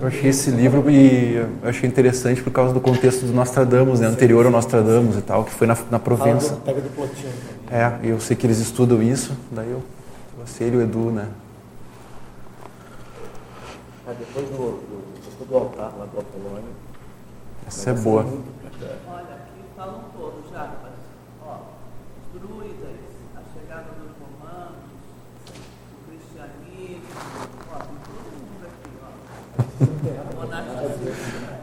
Eu achei esse livro e eu achei interessante por causa do contexto do Nostradamus, né? anterior ao Nostradamus e tal, que foi na, na Provença. Pega do Plotinho. É, eu sei que eles estudam isso, daí eu, você e o Edu, né? Ah, depois do, do, do, altar lá do Apolônio. Essa é boa. Olha, aqui falam todos já, mas, ó, os druidas, a chegada dos romanos, o cristianismo, ó, todo mundo aqui,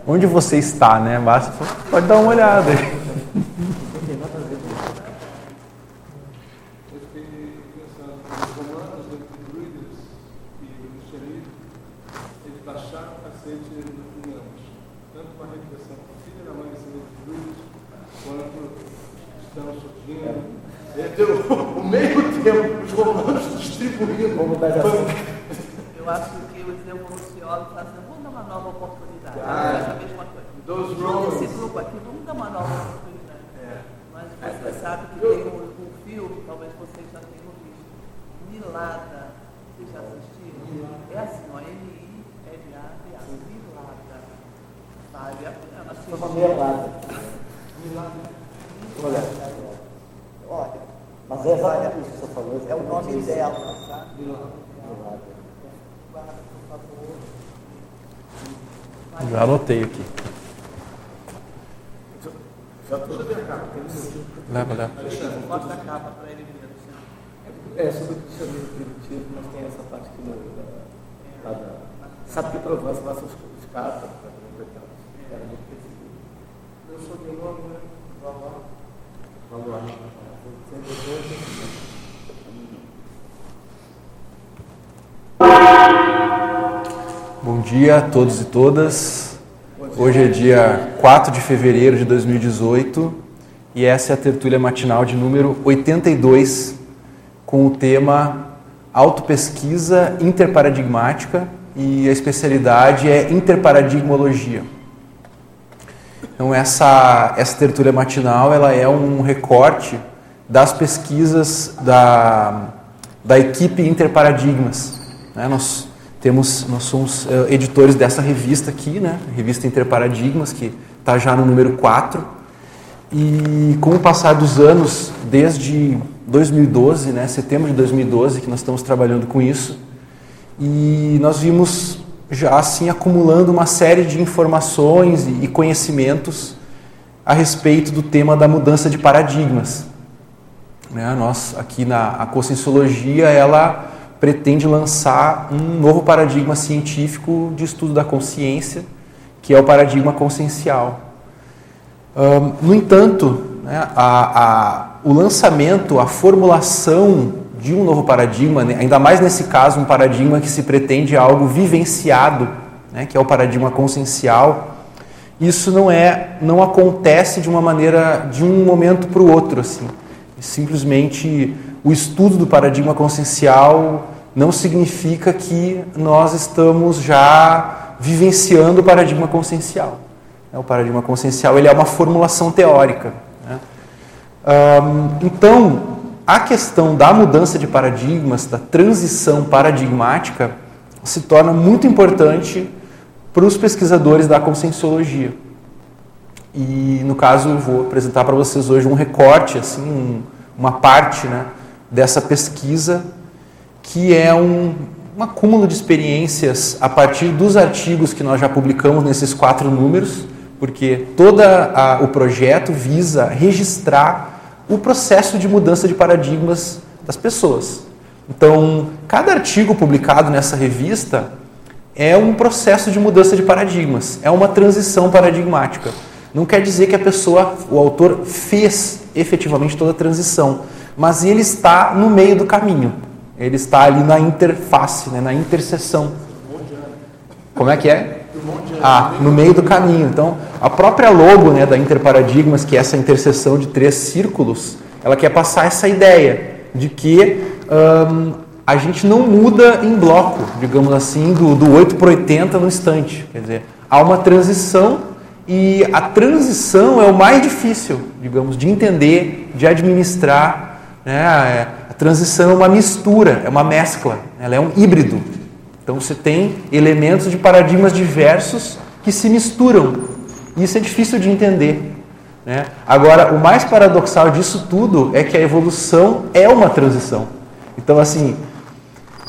ó. Onde você está, né? Basta, pode dar uma olhada. aí. Eu fiquei pensando, os romanos, entre druidas e o cristianismo, eles baixaram o cacete em ambos. Tanto com a repressão do filho e da mãe descendente de druidas, quanto estão surgindo. Entre o, o meio tempo, os romanos distribuindo. Vamos dar assim. Eu acho que os evoluciólogos falam assim, vamos dar uma nova oportunidade. Ah, é a mesma coisa. Those Esse Romans. grupo aqui, vamos dar uma nova oportunidade. É. Mas você sabe que tem um, um filme, talvez vocês já tenham visto, Milada. Vocês já assistiram? É assim, ó, M-I-L-A-D-A. Milada. Vale a pena Foi uma assistir. meia lata. Olha, olha, mas é exatamente isso que você falou. É o nome dela, sabe? Milagre. Já anotei aqui. Leva, leva. Mostra a capa para ele ver. assim. É, sobre o cristianismo primitivo, mas tem essa parte aqui no, da, lá da, sabe que Provence lá são os, os capas, né, coitados. Era muito perseguido. Meu sobrenome, né? Valor. Valor. Bom dia a todos e todas. Hoje é dia 4 de fevereiro de 2018 e essa é a tertúlia matinal de número 82 com o tema Autopesquisa Interparadigmática e a especialidade é Interparadigmologia. Então essa, essa tertúlia matinal ela é um recorte das pesquisas da, da equipe Interparadigmas. né? Nós temos, nós somos eh, editores dessa revista aqui, né? Revista Interparadigmas, que está já no número 4. E com o passar dos anos, desde 2012, né, setembro de 2012, que nós estamos trabalhando com isso, e nós vimos já assim acumulando uma série de informações e conhecimentos a respeito do tema da mudança de paradigmas. Né? Nós aqui na a Conscienciologia, ela pretende lançar um novo paradigma científico de estudo da consciência, que é o paradigma consciencial. Ahn, no entanto, né, a- a- o lançamento, a formulação de um novo paradigma, né, ainda mais nesse caso, um paradigma que se pretende algo vivenciado, né, que é o paradigma consciencial, isso não é, não acontece de uma maneira, de um momento para o outro, assim. Simplesmente o estudo do paradigma consciencial não significa que nós estamos já vivenciando o paradigma consciencial. né? O paradigma consciencial ele é uma formulação teórica. né? Então, a questão da mudança de paradigmas, da transição paradigmática, se torna muito importante para os pesquisadores da conscienciologia. E, no caso, eu vou apresentar para vocês hoje um recorte, assim, um- uma parte né, dessa pesquisa, que é um, um acúmulo de experiências a partir dos artigos que nós já publicamos nesses quatro números, porque todo o projeto visa registrar o processo de mudança de paradigmas das pessoas. Então, cada artigo publicado nessa revista é um processo de mudança de paradigmas, é uma transição paradigmática. Não quer dizer que a pessoa, o autor, fez efetivamente toda a transição, mas ele está no meio do caminho. Ele está ali na interface, né, na interseção. Como é que é? Ah, no meio do caminho. Então, a própria logo né, da Interparadigmas, que é essa interseção de três círculos, ela quer passar essa ideia de que hum, a gente não muda em bloco, digamos assim, do, do 8 para 80 no instante. Quer dizer, há uma transição E a transição é o mais difícil, digamos, de entender, de administrar. Né? A transição é uma mistura, é uma mescla, ela é um híbrido. Então você tem elementos de paradigmas diversos que se misturam. Isso é difícil de entender. Né? Agora, o mais paradoxal disso tudo é que a evolução é uma transição. Então, assim,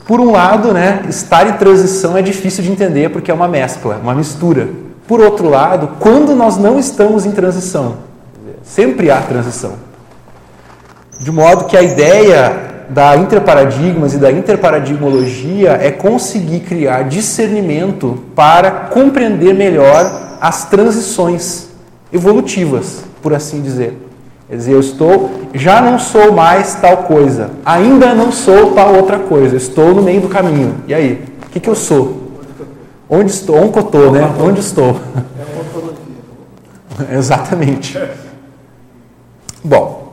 por um lado, né, estar em transição é difícil de entender porque é uma mescla, uma mistura. Por outro lado, quando nós não estamos em transição, sempre há transição. De modo que a ideia da interparadigmas e da interparadigmologia é conseguir criar discernimento para compreender melhor as transições evolutivas, por assim dizer. Quer dizer, eu estou, já não sou mais tal coisa, ainda não sou tal outra coisa, estou no meio do caminho. E aí? O que, que eu sou? Onde estou? Onde estou, né? Onde estou? É. Exatamente. Bom.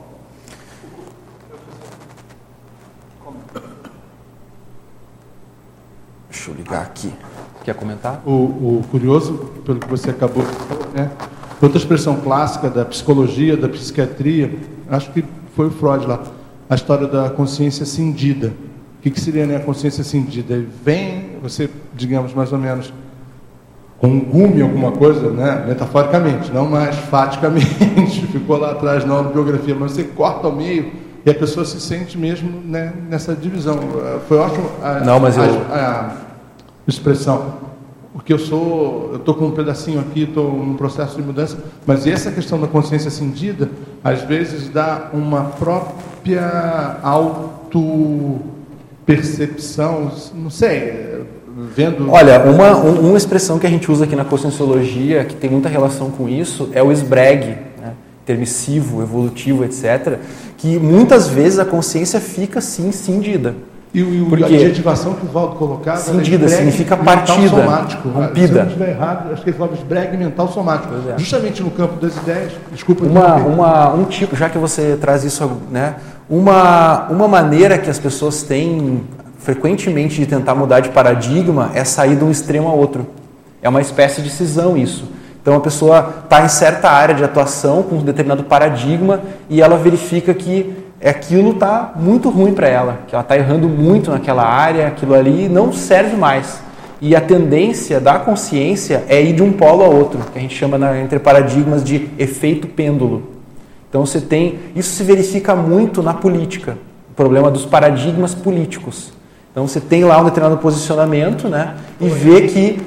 Deixa eu ligar aqui. Quer comentar? O, o curioso, pelo que você acabou de falar, né? outra expressão clássica da psicologia, da psiquiatria, acho que foi o Freud lá, a história da consciência cindida. O que, que seria né, a consciência cindida? Vem, você, digamos, mais ou menos, com um gume alguma coisa, né, metaforicamente, não mais faticamente, ficou lá atrás na biografia, mas você corta ao meio e a pessoa se sente mesmo né, nessa divisão. Foi ótimo a, Não, mas eu- a, a expressão. Porque eu sou, eu estou com um pedacinho aqui, estou num processo de mudança, mas essa questão da consciência cindida, às vezes dá uma própria auto-percepção, não sei, vendo... Olha, uma, um- uma expressão que a gente usa aqui na conscienciologia, que tem muita relação com isso, é o esbregue, né? permissivo, evolutivo, etc., que muitas vezes a consciência fica sim cindida. E, o- Porque- a adjetivação que o Valdo colocava... Cindida, significa mental partida, somático. rompida. Se eu não estiver errado, acho que ele falava esbregue mental somático. É. Justamente no campo das ideias, desculpa... Uma, uma, um tipo, já que você traz isso, né? Uma, uma maneira que as pessoas têm frequentemente de tentar mudar de paradigma é sair de um extremo a outro. É uma espécie de cisão isso. Então a pessoa está em certa área de atuação com um determinado paradigma e ela verifica que aquilo está muito ruim para ela, que ela está errando muito naquela área, aquilo ali não serve mais. E a tendência da consciência é ir de um polo a outro, que a gente chama na, entre paradigmas de efeito pêndulo. Então você tem, isso se verifica muito na política, o problema dos paradigmas políticos. Então você tem lá um determinado posicionamento, né, e vê que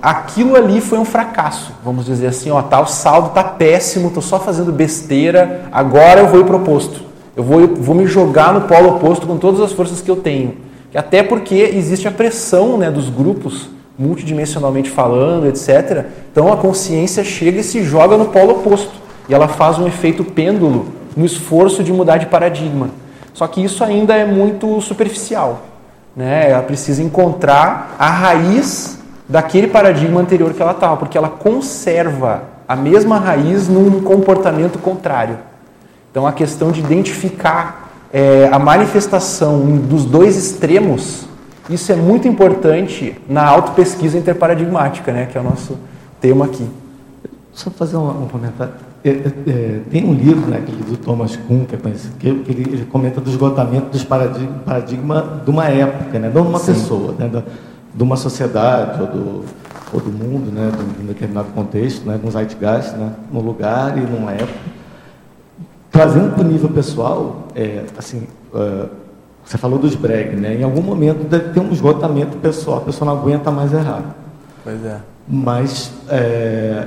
aquilo ali foi um fracasso, vamos dizer assim, ó, tá, o saldo tá péssimo, tô só fazendo besteira, agora eu vou ir pro oposto. Eu vou, vou me jogar no polo oposto com todas as forças que eu tenho. Até porque existe a pressão né, dos grupos, multidimensionalmente falando, etc. Então a consciência chega e se joga no polo oposto. E ela faz um efeito pêndulo no esforço de mudar de paradigma. Só que isso ainda é muito superficial. Né? Ela precisa encontrar a raiz daquele paradigma anterior que ela estava, porque ela conserva a mesma raiz num comportamento contrário. Então a questão de identificar é, a manifestação dos dois extremos, isso é muito importante na autopesquisa interparadigmática, né, que é o nosso tema aqui. Só fazer um, um comentário. É, é, é, tem um livro, né, aquele do Thomas Kuhn, que é conhecido, que, ele, ele comenta do esgotamento dos paradigma, paradigma de uma época, né, não de uma Sim. pessoa, né, da- de uma sociedade ou do, ou do mundo, né, de um determinado contexto, né, de um zeitgeist, né, num lugar e numa época. Trazendo para o nível pessoal, é, assim, é, você falou dos breg, né? Em algum momento deve ter um esgotamento pessoal, a pessoa não aguenta mais errar. Pois é. Mas é,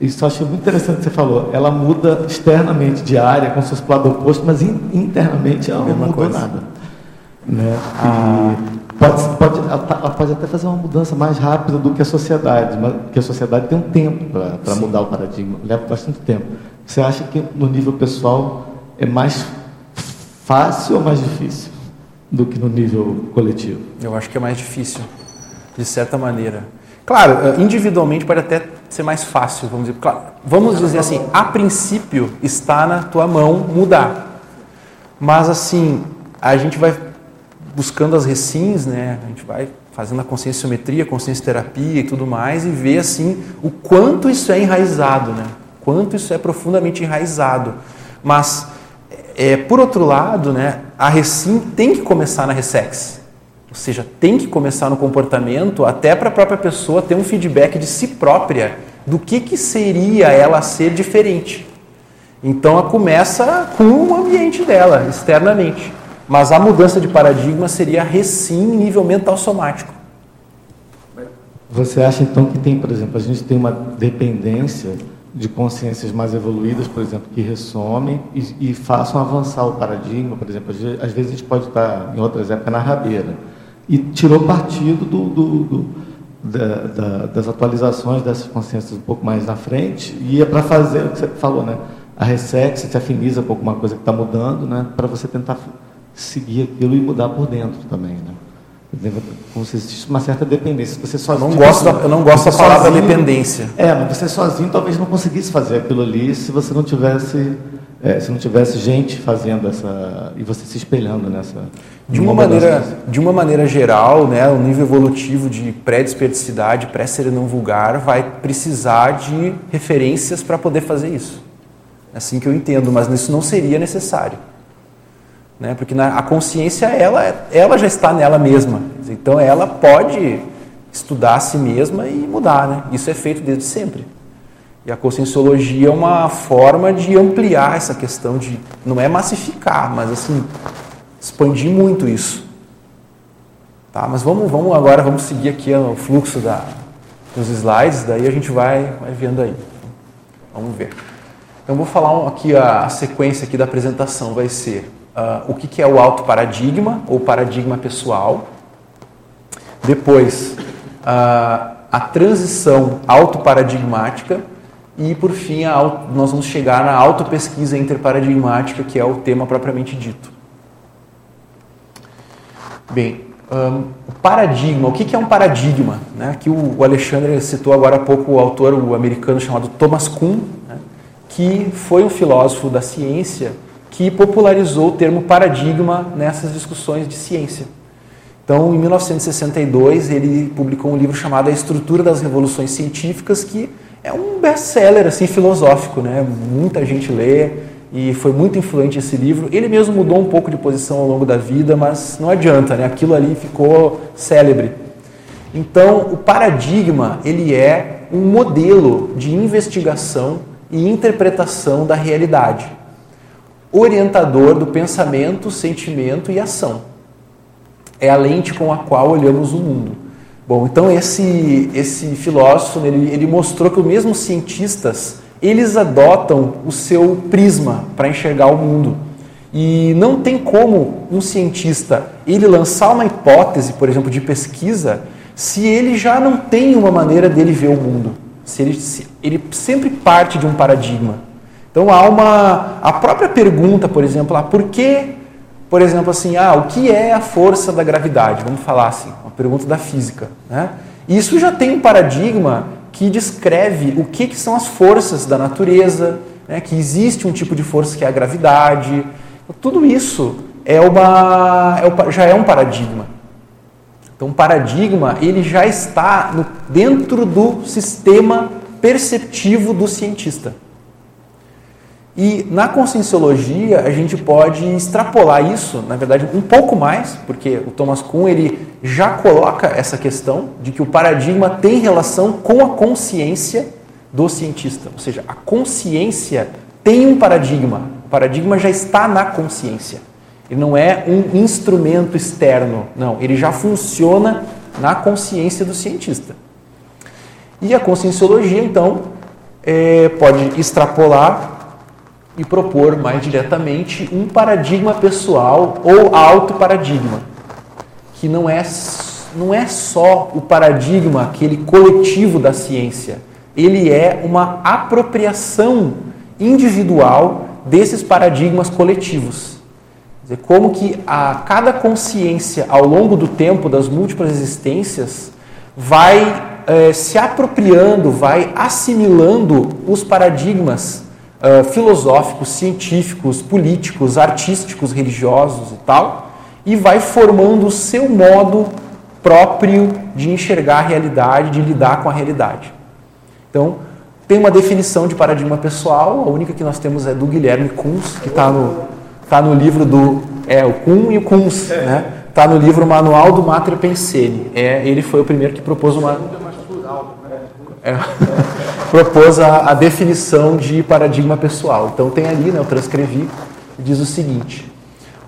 isso eu achei muito interessante que você falou. Ela muda externamente de área, como se fosse para o lado oposto, mas in- internamente ela não mudou coisa. nada. Né? Pode, pode, ela, tá- ela pode até fazer uma mudança mais rápida do que a sociedade, mas porque a sociedade tem um tempo para mudar o paradigma, leva bastante tempo. Você acha que no nível pessoal é mais fácil ou mais difícil do que no nível coletivo? Eu acho que é mais difícil, de certa maneira. Claro, eh, individualmente pode até ser mais fácil, vamos dizer. Claro, vamos dizer assim, a princípio está na tua mão mudar. Mas assim, a gente vai buscando as recins, né? A gente vai fazendo a conscienciometria, consciencioterapia e tudo mais, e ver assim o quanto isso é enraizado, né? Quanto isso é profundamente enraizado. Mas, é, por outro lado, né, a Recim tem que começar na Ressex. Ou seja, tem que começar no comportamento até para a própria pessoa ter um feedback de si própria do que, que seria ela ser diferente. Então ela começa com o ambiente dela, externamente. Mas a mudança de paradigma seria recém nível mental somático. Você acha então que tem, por exemplo, a gente tem uma dependência de consciências mais evoluídas, por exemplo, que ressomem e, e façam avançar o paradigma, por exemplo, às vezes a gente pode estar em outras épocas na rabeira e tirou partido do, do, do da, da, das atualizações dessas consciências um pouco mais na frente e ia para fazer o que você falou, né? A Resex se afiniza com alguma coisa que está mudando, né? Para você tentar seguir aquilo e mudar por dentro também, né? Como se existe uma certa dependência. Você sozinho, não gosto, da, eu não gosto da palavra sozinho, dependência. É, mas você sozinho talvez não conseguisse fazer aquilo ali se você não tivesse, é, se não tivesse gente fazendo essa e você se espelhando nessa. De uma maneira, de uma maneira geral, né, o nível evolutivo de pré-desperticidade, pré-serenão vulgar, vai precisar de referências para poder fazer isso. É assim que eu entendo, mas isso não seria necessário né? Porque na, a consciência ela, ela já está nela mesma. Então ela pode estudar a si mesma e mudar, né? Isso é feito desde sempre. E a conscienciologia é uma forma de ampliar essa questão de não é massificar, mas assim expandir muito isso. Tá? Mas vamos, vamos agora vamos seguir aqui o fluxo da, dos slides, daí a gente vai, vai vendo aí. Vamos ver. Então vou falar aqui a, a sequência aqui da apresentação vai ser uh, o que, que é o auto paradigma ou paradigma pessoal. Depois, uh, a transição autoparadigmática. E, por fim, a, nós vamos chegar na autopesquisa interparadigmática, que é o tema propriamente dito. Bem, um, o paradigma, o que, que é um paradigma? Né? Aqui o, o, Alexandre citou agora há pouco o autor o americano chamado Thomas Kuhn, né? que foi um filósofo da ciência que popularizou o termo paradigma nessas discussões de ciência. Então, em 1962, ele publicou um livro chamado A Estrutura das Revoluções Científicas, que é um best-seller assim filosófico, né? Muita gente lê e foi muito influente esse livro. Ele mesmo mudou um pouco de posição ao longo da vida, mas não adianta, né? Aquilo ali ficou célebre. Então, o paradigma, ele é um modelo de investigação e interpretação da realidade orientador do pensamento, sentimento e ação. É a lente com a qual olhamos o mundo. Bom, então esse, esse filósofo, ele, ele mostrou que os cientistas, eles adotam o seu prisma para enxergar o mundo. E não tem como um cientista ele lançar uma hipótese, por exemplo, de pesquisa, se ele já não tem uma maneira dele ver o mundo. Se ele, se, ele sempre parte de um paradigma. Então há uma a própria pergunta, por exemplo, ah, por que, por exemplo, assim, ah, o que é a força da gravidade? Vamos falar assim, uma pergunta da física, né? Isso já tem um paradigma que descreve o que, que são as forças da natureza, né? que existe um tipo de força que é a gravidade. Tudo isso é uma, é, já é um paradigma. Então, o paradigma ele já está no, dentro do sistema perceptivo do cientista. E na conscienciologia a gente pode extrapolar isso, na verdade, um pouco mais, porque o Thomas Kuhn ele já coloca essa questão de que o paradigma tem relação com a consciência do cientista, ou seja, a consciência tem um paradigma, o paradigma já está na consciência. Ele não é um instrumento externo, não, ele já funciona na consciência do cientista. E a conscienciologia, então, é, pode extrapolar e propor mais diretamente um paradigma pessoal ou auto-paradigma, que não é, não é só o paradigma, aquele coletivo da ciência, ele é uma apropriação individual desses paradigmas coletivos. Quer dizer, como que a cada consciência ao longo do tempo das múltiplas existências vai eh, se apropriando, vai assimilando os paradigmas uh, filosóficos, científicos, políticos, artísticos, religiosos e tal, e vai formando o seu modo próprio de enxergar a realidade, de lidar com a realidade. Então, tem uma definição de paradigma pessoal, a única que nós temos é do Guilherme Kunz, que está no, tá no livro do. É, o Kun e o Kunz, né? Está no livro Manual do Mater Pensene. É, ele foi o primeiro que propôs uma. É, propôs a, a definição de paradigma pessoal. Então tem ali, né, eu transcrevi, diz o seguinte: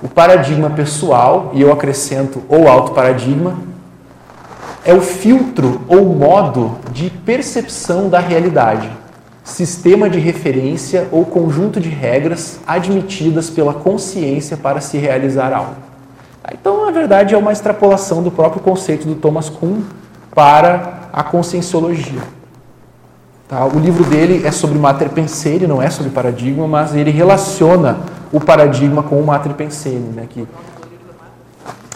o paradigma pessoal, e eu acrescento ou alto paradigma, é o filtro ou modo de percepção da realidade, sistema de referência ou conjunto de regras admitidas pela consciência para se realizar algo. Tá, então, na verdade, é uma extrapolação do próprio conceito do Thomas Kuhn para a conscienciologia. Tá? O livro dele é sobre Mater Pensene, não é sobre paradigma, mas ele relaciona o paradigma com o Mater Pensene, né? que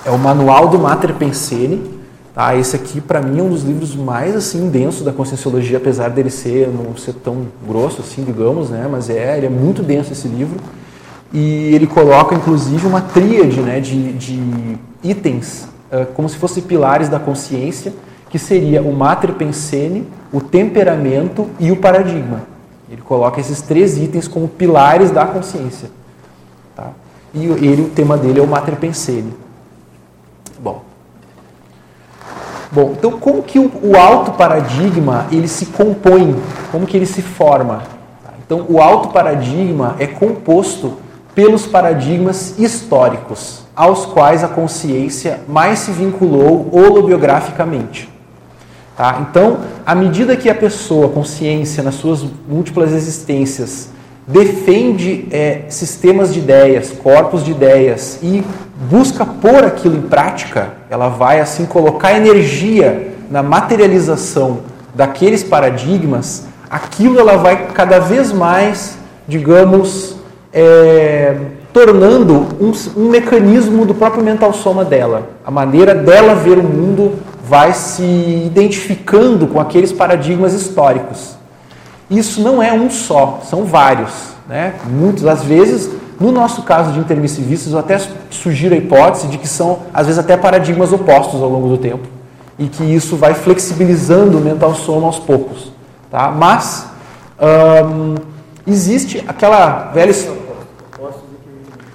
é o manual do Mater Pensene, Tá? Esse aqui, para mim, é um dos livros mais assim densos da Conscienciologia, apesar dele ser não ser tão grosso assim, digamos, né? Mas é, ele é muito denso esse livro. E ele coloca, inclusive, uma tríade né, de, de itens, como se fossem pilares da consciência, que seria o mater pensene, o temperamento e o paradigma. Ele coloca esses três itens como pilares da consciência. Tá? E ele, o tema dele é o mater pensene. Bom, Bom, então como que o, o alto paradigma ele se compõe? Como que ele se forma? Então o alto paradigma é composto pelos paradigmas históricos aos quais a consciência mais se vinculou holobiograficamente. Tá? Então, à medida que a pessoa, a consciência, nas suas múltiplas existências, defende é, sistemas de ideias, corpos de ideias e busca pôr aquilo em prática, ela vai assim colocar energia na materialização daqueles paradigmas, aquilo ela vai cada vez mais, digamos, é, tornando um, um, mecanismo do próprio mental soma dela. A maneira dela ver o mundo vai se identificando com aqueles paradigmas históricos. Isso não é um só, são vários. Né? Muitas das vezes, no nosso caso de intermissivistas, eu até sugiro a hipótese de que são, às vezes, até paradigmas opostos ao longo do tempo. E que isso vai flexibilizando o mental soma aos poucos. Tá? Mas hum, existe aquela velha.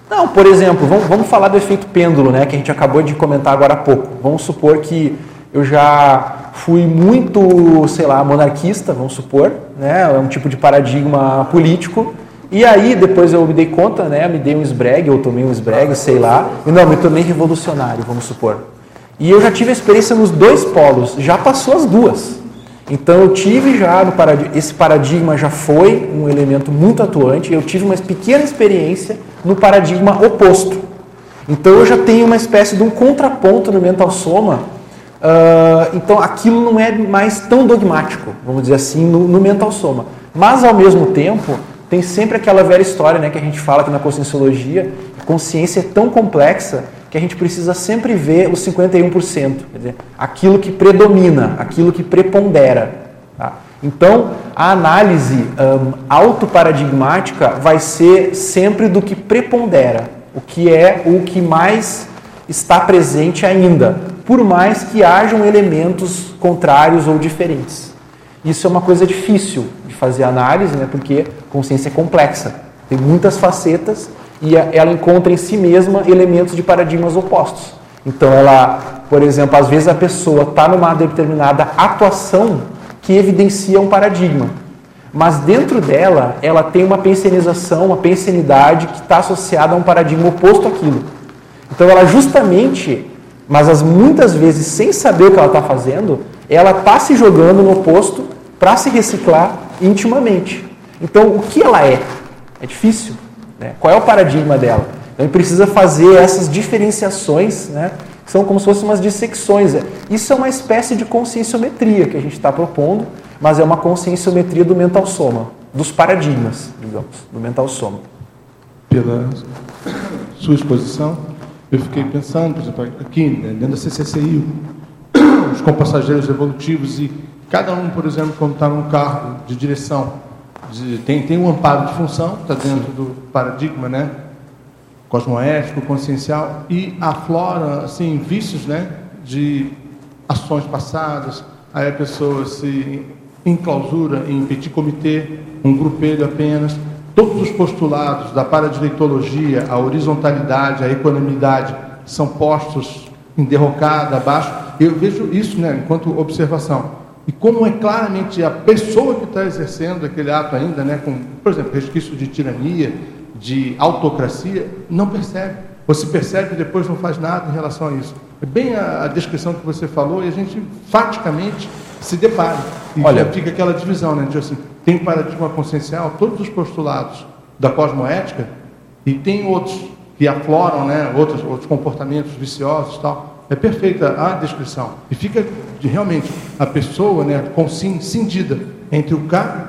Não, por exemplo, vamos, vamos falar do efeito pêndulo, né, que a gente acabou de comentar agora há pouco. Vamos supor que eu já fui muito, sei lá, monarquista, vamos supor, né? É um tipo de paradigma político. E aí depois eu me dei conta, né? Me dei um esbregue, ou tomei um esbregue, sei lá. E não, me tornei revolucionário, vamos supor. E eu já tive experiência nos dois polos, já passou as duas. Então eu tive já no paradigma, esse paradigma já foi um elemento muito atuante. Eu tive uma pequena experiência no paradigma oposto. Então eu já tenho uma espécie de um contraponto no mental soma Uh, então aquilo não é mais tão dogmático, vamos dizer assim, no, no, mental soma. Mas ao mesmo tempo, tem sempre aquela velha história né, que a gente fala aqui na conscienciologia, consciência é tão complexa que a gente precisa sempre ver os 51%, quer dizer, aquilo que predomina, aquilo que prepondera. Tá? Então, a análise um, autoparadigmática vai ser sempre do que prepondera, o que é o que mais está presente ainda por mais que hajam elementos contrários ou diferentes. Isso é uma coisa difícil de fazer análise, né, porque consciência é complexa, tem muitas facetas e ela encontra em si mesma elementos de paradigmas opostos. Então, ela, por exemplo, às vezes a pessoa está numa determinada atuação que evidencia um paradigma, mas dentro dela ela tem uma pensionização, uma pensionidade que está associada a um paradigma oposto àquilo. Então, ela justamente mas as, muitas vezes, sem saber o que ela está fazendo, ela está se jogando no oposto para se reciclar intimamente. Então, o que ela é? É difícil. Né? Qual é o paradigma dela? Então, precisa fazer essas diferenciações, né? que são como se fossem umas dissecções. Isso é uma espécie de conscienciometria que a gente está propondo, mas é uma conscienciometria do mental soma, dos paradigmas, digamos, do mental soma. Pela sua exposição, eu fiquei pensando, por exemplo, aqui, né, dentro da CCCI, os compassageiros evolutivos e cada um, por exemplo, quando está num carro de direção, de, tem, tem um amparo de função, está dentro do paradigma, né? Cosmoético, consciencial, e aflora, assim, vícios, né? De ações passadas, aí a pessoa se enclausura em petit comitê, um grupelho apenas. Todos os postulados da paradireitologia, a horizontalidade, a equanimidade, são postos em derrocada, abaixo. Eu vejo isso né, enquanto observação. E como é claramente a pessoa que está exercendo aquele ato ainda, né, com, por exemplo, resquício de tirania, de autocracia, não percebe. Você percebe e depois não faz nada em relação a isso. É bem a, a descrição que você falou e a gente faticamente se depara. E Olha, fica aquela divisão, né? De assim, tem paradigma consciencial, todos os postulados da cosmoética, e tem outros que afloram, né? Outros, outros comportamentos viciosos tal. É perfeita a descrição. E fica de, realmente a pessoa né, com cindida entre o cá,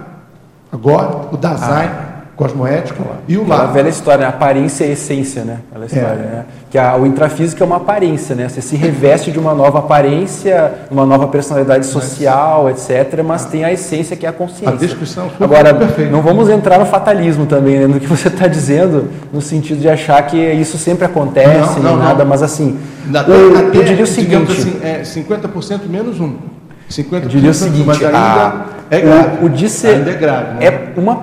agora, o Dasein, cosmoético, e o Aquela lá. velha história, né? aparência e essência, né? Aquela história, É. né? Que a, o intrafísico é uma aparência, né? Você se reveste de uma nova aparência, uma nova personalidade social, etc. Mas tem a essência que é a consciência. A descrição foi Agora, perfeita. não vamos entrar no fatalismo também, né? No que você está dizendo, no sentido de achar que isso sempre acontece, Não, não, nada, não. mas assim, Até, eu, até, eu diria o seguinte, assim, é 50% menos um. 50% eu diria o seguinte, mas ainda a- é grave. o, o Ainda é grave. Né? é uma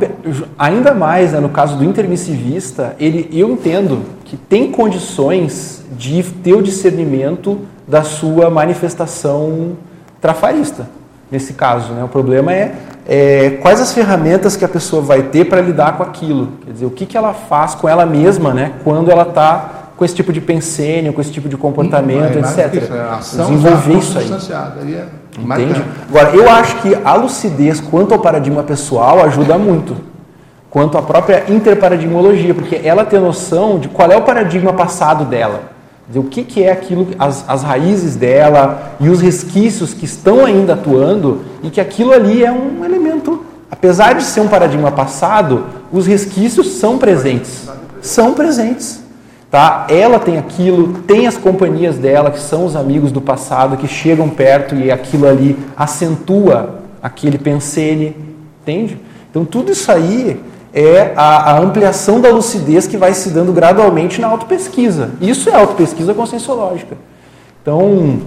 ainda mais né, no caso do intermissivista, ele, eu entendo que tem condições de ter o discernimento da sua manifestação trafarista. Nesse caso, né? o problema é, é quais as ferramentas que a pessoa vai ter para lidar com aquilo. Quer dizer, o que, que ela faz com ela mesma, né? Quando ela está com esse tipo de pensênio, com esse tipo de comportamento, É do que etc. isso, é ação Desenvolver já isso aí. Entende? marcante. Agora, eu acho que a lucidez quanto ao paradigma pessoal ajuda muito. Quanto à própria interparadigmologia, porque ela tem noção de qual é o paradigma passado dela. De o que, que é aquilo, as, as raízes dela e os resquícios que estão ainda atuando e que aquilo ali é um elemento. Apesar de ser um paradigma passado, os resquícios são presentes. São presentes. Tá? Ela tem aquilo, tem as companhias dela, que são os amigos do passado, que chegam perto e aquilo ali acentua aquele pensene, entende? Então tudo isso aí é a, a ampliação da lucidez que vai se dando gradualmente na autopesquisa. Isso é autopesquisa conscienciológica. Então,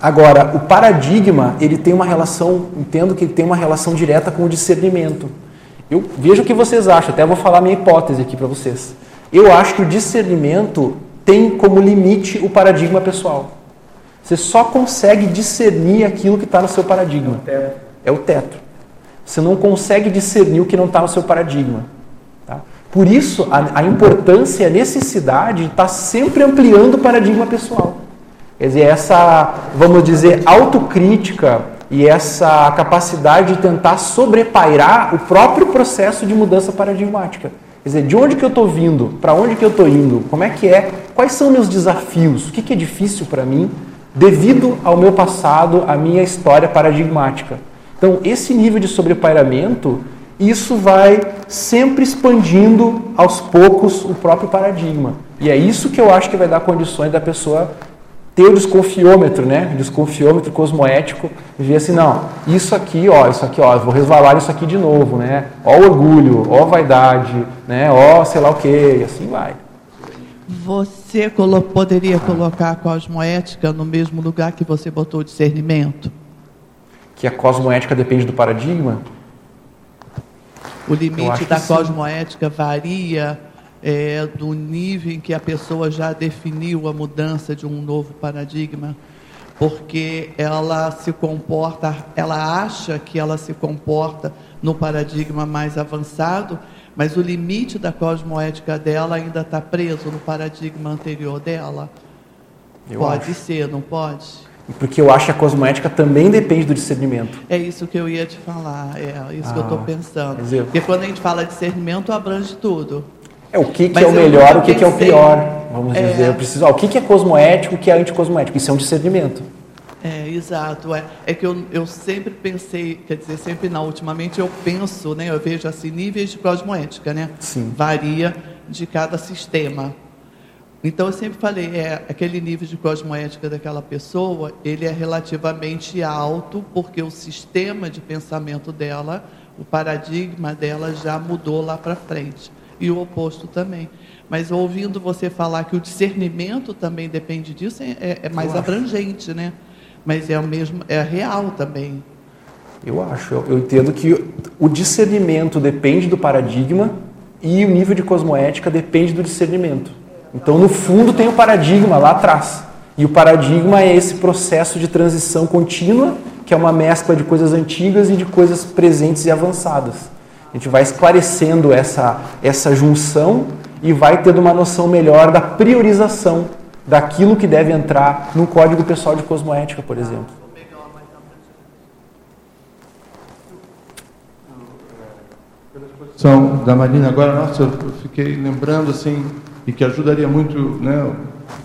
agora, o paradigma, ele tem uma relação, entendo que ele tem uma relação direta com o discernimento. Eu vejo o que vocês acham, até vou falar minha hipótese aqui para vocês. Eu acho que o discernimento tem como limite o paradigma pessoal. Você só consegue discernir aquilo que está no seu paradigma. É o teto. Você não consegue discernir o que não está no seu paradigma. Tá? Por isso, a, a importância e a necessidade de estar sempre ampliando o paradigma pessoal. Quer dizer, essa, vamos dizer, autocrítica e essa capacidade de tentar sobrepairar o próprio processo de mudança paradigmática. Quer dizer, de onde que eu estou vindo? Para onde que eu estou indo? Como é que é? Quais são meus desafios? O que, que é difícil para mim devido ao meu passado, à minha história paradigmática? Então, esse nível de sobrepairamento, isso vai sempre expandindo aos poucos o próprio paradigma. E é isso que eu acho que vai dar condições da pessoa ter o desconfiômetro, né? O desconfiômetro cosmoético, e ver assim, não, isso aqui, ó, isso aqui, ó, vou resvalar isso aqui de novo, né? Ó orgulho, ó vaidade, né? Ó sei lá o quê, e assim vai. Você colo- poderia colocar a cosmoética no mesmo lugar que você botou o discernimento? Que a cosmoética depende do paradigma. O limite da sim. cosmoética varia é, do nível em que a pessoa já definiu a mudança de um novo paradigma, porque ela se comporta, ela acha que ela se comporta no paradigma mais avançado, mas o limite da cosmoética dela ainda está preso no paradigma anterior dela. Eu pode acho. ser, não pode? Porque eu acho que a cosmoética também depende do discernimento. É isso que eu ia te falar, é isso que eu estou Ah, pensando. Porque quando a gente fala discernimento, abrange tudo. É o que, que Mas é o melhor, o que, que é o pior. Vamos É. dizer, eu preciso. ó, o que, que é cosmoético, o que é anticosmoético? Isso é um discernimento. É, exato. É, é que eu, eu sempre pensei, quer dizer, sempre não, ultimamente eu penso, né, eu vejo assim, níveis de cosmoética, né? Sim. Varia de cada sistema. Então eu sempre falei, é, aquele nível de cosmoética daquela pessoa, ele é relativamente alto, porque o sistema de pensamento dela, o paradigma dela já mudou lá para frente. E o oposto também. Mas ouvindo você falar que o discernimento também depende disso, é, é- é mais Eu acho. abrangente, né? mas é o mesmo, é real também. Eu acho, eu, eu entendo que o discernimento depende do paradigma e o nível de cosmoética depende do discernimento. Então, no fundo, tem o paradigma lá atrás. E o paradigma é esse processo de transição contínua, que é uma mescla de coisas antigas e de coisas presentes e avançadas. A gente vai esclarecendo essa, essa junção e vai tendo uma noção melhor da priorização daquilo que deve entrar no código pessoal de cosmoética, por exemplo. São da Marina agora, nossa, eu fiquei lembrando assim, e que ajudaria muito, né,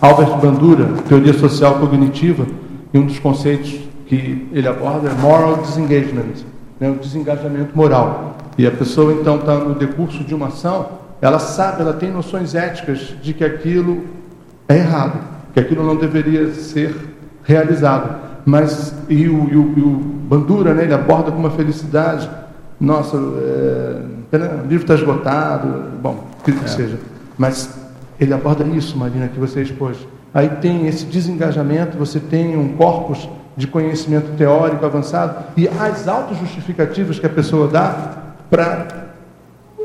Albert Bandura, teoria social cognitiva, e um dos conceitos que ele aborda é moral disengagement, né, o desengajamento moral. E a pessoa então está no decurso de uma ação, ela sabe, ela tem noções éticas de que aquilo é errado, que aquilo não deveria ser realizado. Mas e o, e o, e o Bandura, né, ele aborda com uma felicidade, nossa, é, o livro está esgotado, bom, que é. seja. Mas ele aborda isso, Marina, que você expôs. Aí tem esse desengajamento, você tem um corpus de conhecimento teórico avançado e as autojustificativas que a pessoa dá para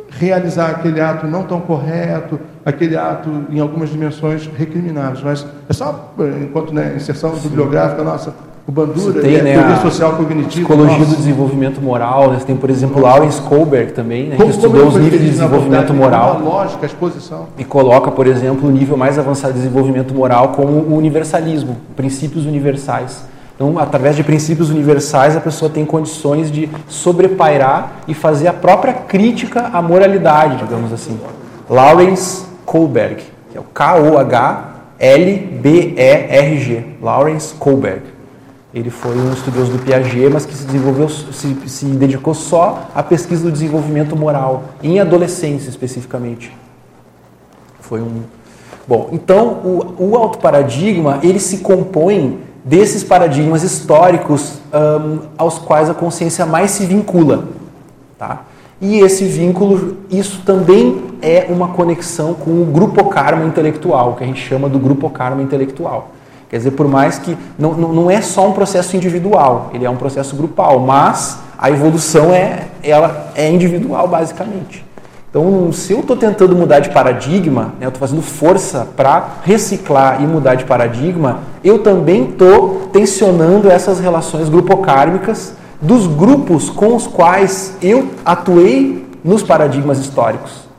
realizar aquele ato não tão correto, aquele ato em algumas dimensões recrimináveis. Mas é só, enquanto né, inserção bibliográfica, nossa, o Bandura, tem, né, teoria social cognitiva. Psicologia nossa. do desenvolvimento moral, né? Você tem, por exemplo, Lawrence Kohlberg também, né, que estudou os níveis de desenvolvimento moral. Lógica, exposição. E coloca, por exemplo, o nível mais avançado de desenvolvimento moral como o universalismo, princípios universais. Então, através de princípios universais, a pessoa tem condições de sobrepairar e fazer a própria crítica à moralidade, digamos assim. Lawrence Kohlberg, que é o K-O-H-L-B-E-R-G. Lawrence Kohlberg. Ele foi um estudioso do Piaget, mas que se desenvolveu, se, se dedicou só à pesquisa do desenvolvimento moral, em adolescência especificamente. Foi um. Bom, então o, o autoparadigma ele se compõe desses paradigmas históricos um, aos quais a consciência mais se vincula. Tá? E esse vínculo, isso também é uma conexão com o grupo karma intelectual, que a gente chama do grupo karma intelectual. Quer dizer, por mais que não, não é só um processo individual, ele é um processo grupal, mas a evolução é, ela é individual, basicamente. Então, se eu estou tentando mudar de paradigma, né, eu estou fazendo força para reciclar e mudar de paradigma, eu também estou tensionando essas relações grupocármicas dos grupos com os quais eu atuei nos paradigmas históricos.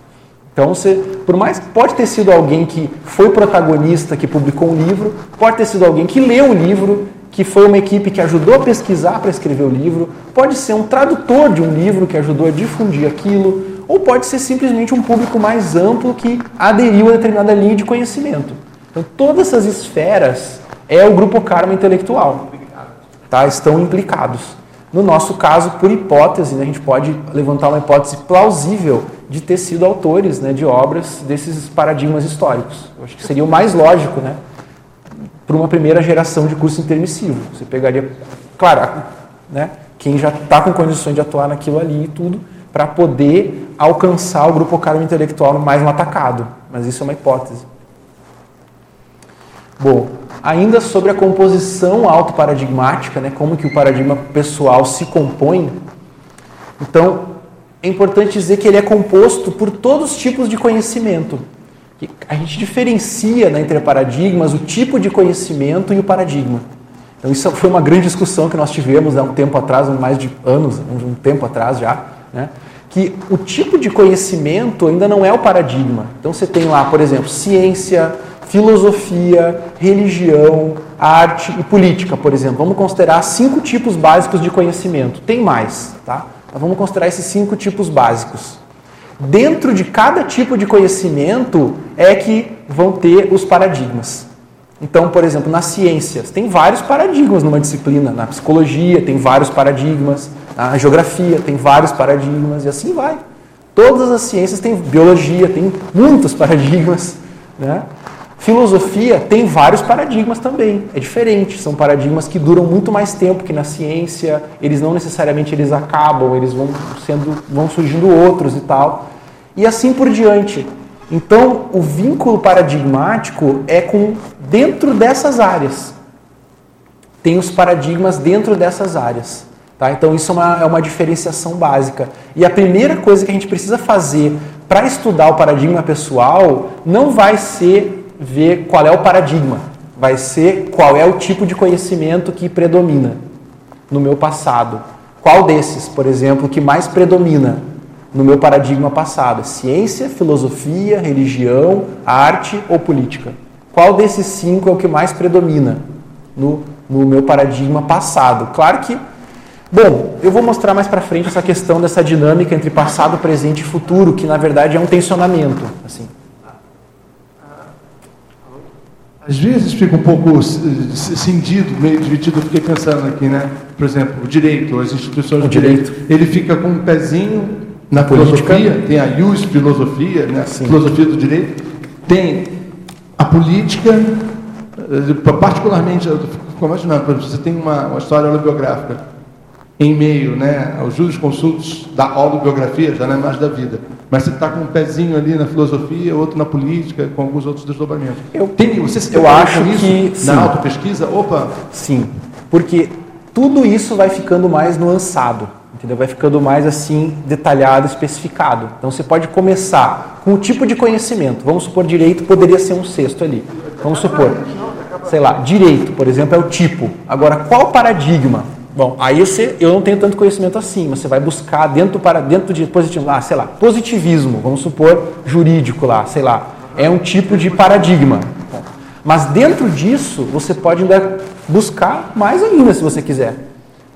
Então, você, por mais pode ter sido alguém que foi protagonista, que publicou um livro, pode ter sido alguém que leu o livro, que foi uma equipe que ajudou a pesquisar para escrever o livro, pode ser um tradutor de um livro que ajudou a difundir aquilo, ou pode ser simplesmente um público mais amplo que aderiu a determinada linha de conhecimento. Então, todas essas esferas é o grupo karma intelectual. Tá? Estão implicados. No nosso caso, por hipótese, né, a gente pode levantar uma hipótese plausível de ter sido autores né, de obras desses paradigmas históricos. Eu acho que seria o mais lógico, né? Para uma primeira geração de curso intermissivo. Você pegaria, claro, né, quem já está com condições de atuar naquilo ali e tudo, para poder alcançar o grupo karma intelectual mais no atacado. Mas isso é uma hipótese. Bom, ainda sobre a composição autoparadigmática, né, como que o paradigma pessoal se compõe, então é importante dizer que ele é composto por todos os tipos de conhecimento. A gente diferencia né, entre paradigmas o tipo de conhecimento e o paradigma. Então isso foi uma grande discussão que nós tivemos há um tempo atrás, mais de anos, um tempo atrás já, né, que o tipo de conhecimento ainda não é o paradigma. Então você tem lá, por exemplo, ciência, filosofia, religião, arte e política, por exemplo. Vamos considerar cinco tipos básicos de conhecimento. Tem mais, tá? Mas vamos considerar esses cinco tipos básicos. Dentro de cada tipo de conhecimento é que vão ter os paradigmas. Então, por exemplo, nas ciências, tem vários paradigmas numa disciplina. Na psicologia, tem vários paradigmas. Na geografia, tem vários paradigmas. E assim vai. Todas as ciências têm biologia, tem muitos paradigmas. Né? Filosofia tem vários paradigmas também. É diferente. São paradigmas que duram muito mais tempo que na ciência. Eles não necessariamente eles acabam, eles vão sendo, vão surgindo outros e tal. E assim por diante. Então, o vínculo paradigmático é com dentro dessas áreas. tem os paradigmas dentro dessas áreas. Tá? Então, isso é uma, é uma diferenciação básica. E a primeira coisa que a gente precisa fazer para estudar o paradigma pessoal não vai ser ver qual é o paradigma, vai ser qual é o tipo de conhecimento que predomina no meu passado. Qual desses, por exemplo, que mais predomina no meu paradigma passado? Ciência, filosofia, religião, arte ou política? Qual desses cinco é o que mais predomina no, no meu paradigma passado? Claro que Bom, eu vou mostrar mais para frente essa questão dessa dinâmica entre passado, presente e futuro, que na verdade é um tensionamento, assim. Às vezes fica um pouco cindido, meio dividido, eu fiquei pensando aqui, né? Por exemplo, o direito, as instituições o do direito. direito. Ele fica com um pezinho na política. filosofia, tem a IUS, filosofia, né? Sim. filosofia do direito, tem a política, eh, particularmente, eu fico imaginando, você tem uma, uma história biográfica em meio né, aos juros consultos da autobiografia, já não é mais da vida. Mas você está com um pezinho ali na filosofia, outro na política, com alguns outros desdobramentos. Eu, Tem, você se eu acho isso que na autopesquisa? Opa! Sim, porque tudo isso vai ficando mais nuançado, entendeu? Vai ficando mais assim detalhado, especificado. Então você pode começar com o tipo de conhecimento. Vamos supor direito poderia ser um sexto ali. Vamos supor, sei lá, direito, por exemplo, é o tipo. Agora, qual paradigma? Bom, aí você, eu não tenho tanto conhecimento assim, mas você vai buscar dentro para dentro de positivo, ah, sei lá, positivismo, vamos supor, jurídico lá, sei lá, é um tipo de paradigma. Mas dentro disso, você pode ainda buscar mais ainda, se você quiser.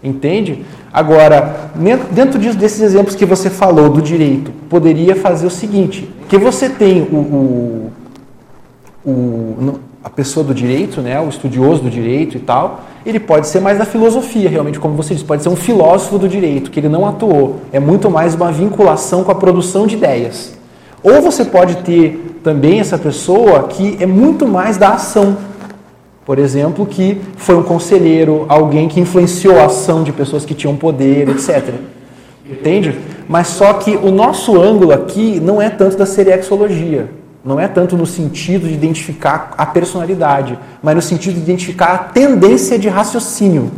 Entende? Agora, dentro disso, desses exemplos que você falou do direito, poderia fazer o seguinte, que você tem o, o, o a pessoa do direito, né, o estudioso do direito e tal, ele pode ser mais da filosofia, realmente, como você disse, pode ser um filósofo do direito, que ele não atuou. É muito mais uma vinculação com a produção de ideias. Ou você pode ter também essa pessoa que é muito mais da ação. Por exemplo, que foi um conselheiro, alguém que influenciou a ação de pessoas que tinham poder, etc. Entende? Mas só que o nosso ângulo aqui não é tanto da seriexologia. Não é tanto no sentido de identificar a personalidade, mas no sentido de identificar a tendência de raciocínio.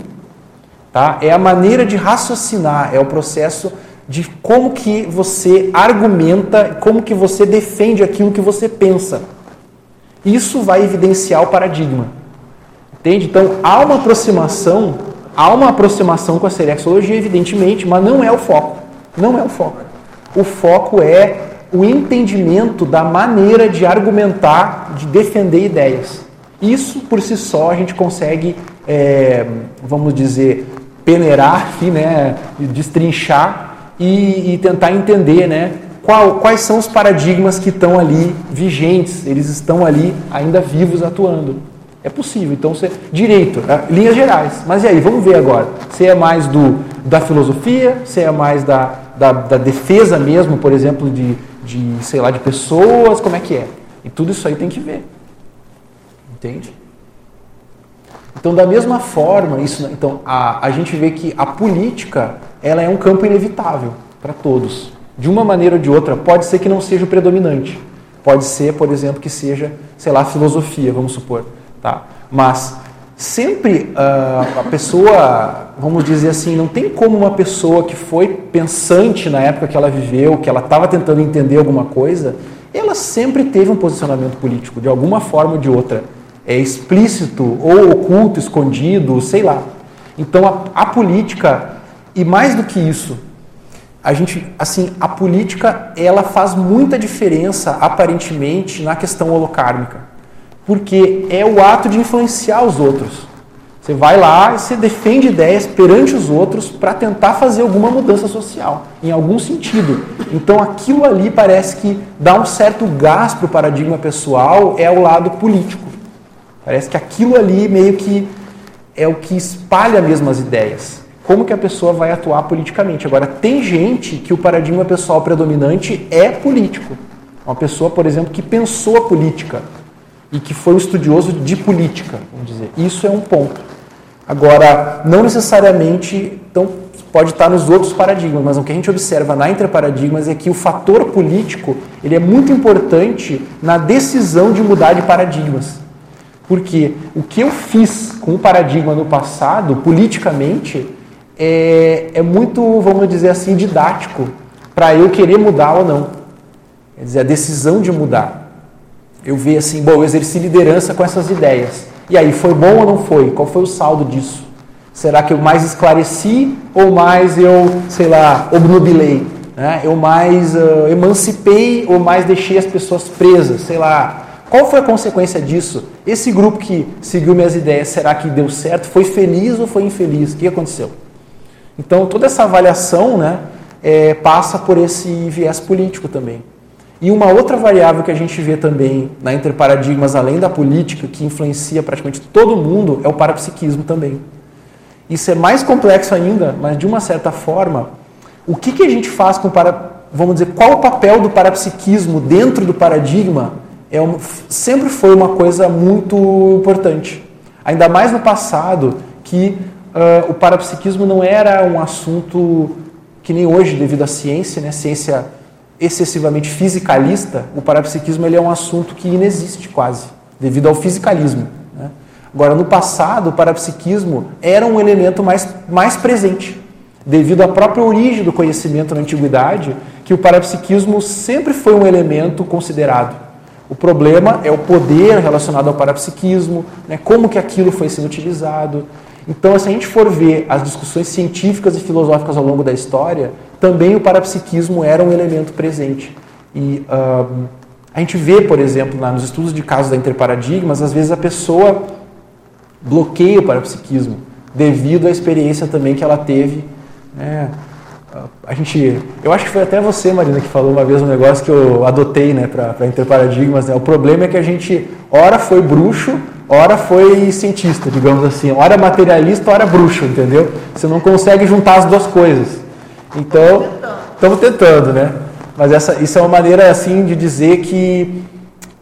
Tá? É a maneira de raciocinar, é o processo de como que você argumenta, como que você defende aquilo que você pensa. Isso vai evidenciar o paradigma. Entende? Então, há uma aproximação, há uma aproximação com a serexologia, evidentemente, mas não é o foco. Não é o foco. O foco é o entendimento da maneira de argumentar, de defender ideias. Isso por si só a gente consegue, é, vamos dizer, peneirar, né, destrinchar e, e tentar entender né, qual, quais são os paradigmas que estão ali vigentes, eles estão ali ainda vivos atuando. É possível. Então, você, direito, né, linhas gerais. Mas e aí, vamos ver agora. Você é mais do, da filosofia, você é mais da, da, da defesa mesmo, por exemplo, de, de, sei lá, de pessoas, como é que é. E tudo isso aí tem que ver. Entende? Então, da mesma forma, isso, então, a, a gente vê que a política ela é um campo inevitável para todos. De uma maneira ou de outra, pode ser que não seja o predominante. Pode ser, por exemplo, que seja, sei lá, filosofia, vamos supor. Tá? Mas sempre uh, a pessoa, vamos dizer assim, não tem como uma pessoa que foi pensante na época que ela viveu, que ela estava tentando entender alguma coisa, ela sempre teve um posicionamento político, de alguma forma ou de outra. É explícito ou oculto, escondido, sei lá. Então a, a política, e mais do que isso, a gente, assim, a política, ela faz muita diferença, aparentemente, na questão holocármica porque é o ato de influenciar os outros. Você vai lá e você defende ideias perante os outros para tentar fazer alguma mudança social, em algum sentido. Então aquilo ali parece que dá um certo gás para o paradigma pessoal, é o lado político. Parece que aquilo ali meio que é o que espalha mesmo as ideias. Como que a pessoa vai atuar politicamente. Agora, tem gente que o paradigma pessoal predominante é político. Uma pessoa, por exemplo, que pensou a política e que foi um estudioso de política, vamos dizer. Isso é um ponto. Agora, não necessariamente, então pode estar nos outros paradigmas, mas o que a gente observa na interparadigmas é que o fator político ele é muito importante na decisão de mudar de paradigmas. Porque o que eu fiz com o paradigma no passado, politicamente, é, é muito, vamos dizer assim, didático para eu querer mudar ou não. Quer dizer, a decisão de mudar. Eu ver assim, bom, eu exerci liderança com essas ideias. E aí, foi bom ou não foi? Qual foi o saldo disso? Será que eu mais esclareci ou mais eu, sei lá, obnubilei? Né? Eu mais uh, emancipei ou mais deixei as pessoas presas? Sei lá. Qual foi a consequência disso? Esse grupo que seguiu minhas ideias, será que deu certo? Foi feliz ou foi infeliz? O que aconteceu? Então, toda essa avaliação né, é, passa por esse viés político também. E uma outra variável que a gente vê também na interparadigmas, além da política, que influencia praticamente todo mundo, é o parapsiquismo também. Isso é mais complexo ainda, mas de uma certa forma, o que, que a gente faz com o para, vamos dizer, qual o papel do parapsiquismo dentro do paradigma é sempre foi uma coisa muito importante. Ainda mais no passado, que uh, o parapsiquismo não era um assunto que nem hoje, devido à ciência, né? ciência excessivamente fisicalista, o parapsiquismo ele é um assunto que inexiste quase, devido ao fisicalismo. Né? Agora, no passado, o parapsiquismo era um elemento mais, mais presente, devido à própria origem do conhecimento na antiguidade, que o parapsiquismo sempre foi um elemento considerado. O problema é o poder relacionado ao parapsiquismo, né? como que aquilo foi sendo utilizado. Então, se a gente for ver as discussões científicas e filosóficas ao longo da história, também o parapsiquismo era um elemento presente. E uh, a gente vê, por exemplo, lá nos estudos de casos da interparadigmas, às vezes a pessoa bloqueia o parapsiquismo devido à experiência também que ela teve. Né? A gente, eu acho que foi até você, Marina, que falou uma vez um negócio que eu adotei né, para interparadigmas. Né? O problema é que a gente, ora foi bruxo, ora foi cientista, digamos assim. Ora materialista, ora bruxo, entendeu? Você não consegue juntar as duas coisas. Então, estamos tentando, né? Mas essa, isso é uma maneira assim de dizer que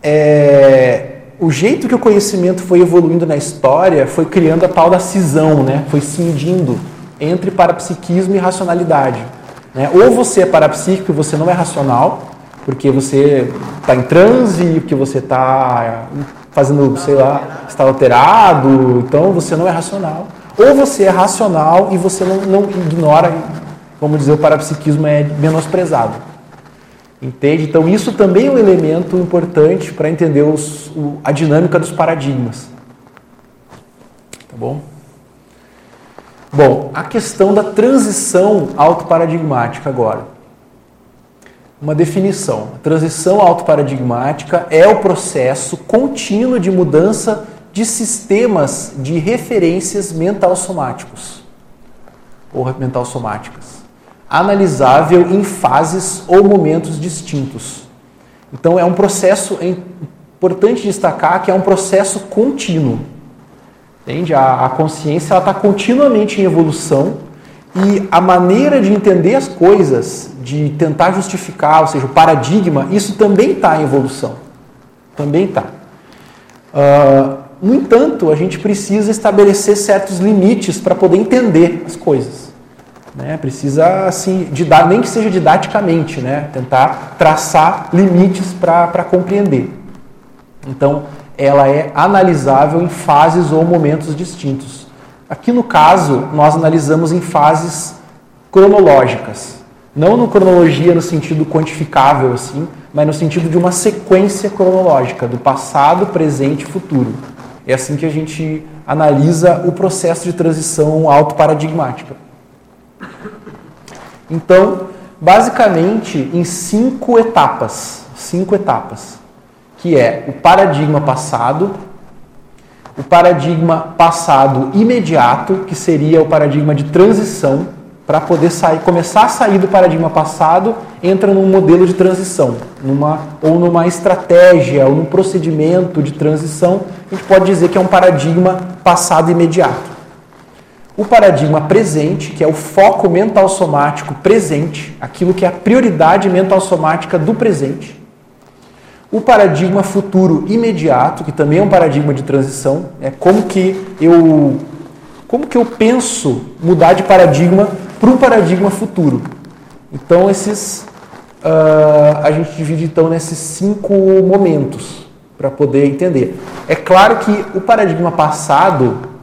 é, o jeito que o conhecimento foi evoluindo na história foi criando a tal da cisão, né? Foi cindindo entre parapsiquismo e racionalidade. Né? Ou você é parapsíquico e você não é racional, porque você está em transe, porque você está fazendo, sei lá, está alterado, então você não é racional. Ou você é racional e você não, não ignora vamos dizer, o parapsiquismo é menosprezado. Entende? Então, isso também é um elemento importante para entender os, o, a dinâmica dos paradigmas. Tá bom? Bom, a questão da transição autoparadigmática agora. Uma definição. A transição autoparadigmática é o processo contínuo de mudança de sistemas de referências mental-somáticos ou mental-somáticas analisável em fases ou momentos distintos. Então é um processo é importante destacar que é um processo contínuo. Entende? A, a consciência está continuamente em evolução e a maneira de entender as coisas, de tentar justificar, ou seja, o paradigma, isso também está em evolução. Também está. Uh, no entanto, a gente precisa estabelecer certos limites para poder entender as coisas. Né? Precisa, assim, de dar, nem que seja didaticamente, né? tentar traçar limites para compreender. Então, ela é analisável em fases ou momentos distintos. Aqui no caso, nós analisamos em fases cronológicas. Não no cronologia no sentido quantificável, assim, mas no sentido de uma sequência cronológica, do passado, presente e futuro. É assim que a gente analisa o processo de transição autoparadigmática. Então, basicamente, em cinco etapas, cinco etapas, que é o paradigma passado, o paradigma passado imediato, que seria o paradigma de transição, para poder sair, começar a sair do paradigma passado, entra num modelo de transição, numa, ou numa estratégia, ou num procedimento de transição, a gente pode dizer que é um paradigma passado imediato o paradigma presente, que é o foco mental somático presente, aquilo que é a prioridade mental somática do presente. O paradigma futuro imediato, que também é um paradigma de transição, é como que eu como que eu penso mudar de paradigma para um paradigma futuro. Então esses uh, a gente divide então nesses cinco momentos para poder entender. É claro que o paradigma passado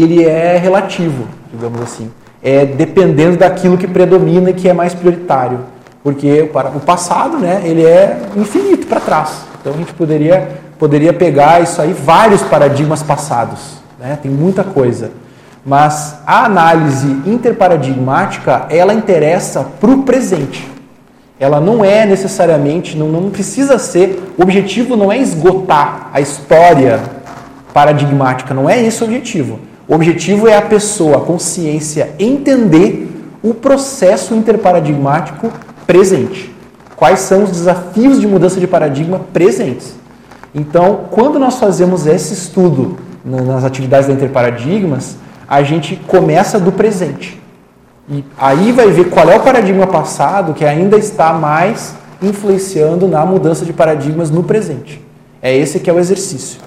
ele é relativo, digamos assim. É dependendo daquilo que predomina e que é mais prioritário. Porque o passado, né, ele é infinito para trás. Então a gente poderia, poderia pegar isso aí, vários paradigmas passados. Né? Tem muita coisa. Mas a análise interparadigmática, ela interessa para o presente. Ela não é necessariamente, não, não precisa ser, o objetivo não é esgotar a história paradigmática, não é esse o objetivo. O objetivo é a pessoa, a consciência, entender o processo interparadigmático presente. Quais são os desafios de mudança de paradigma presentes. Então, quando nós fazemos esse estudo nas atividades da interparadigmas, a gente começa do presente. E aí vai ver qual é o paradigma passado que ainda está mais influenciando na mudança de paradigmas no presente. É esse que é o exercício.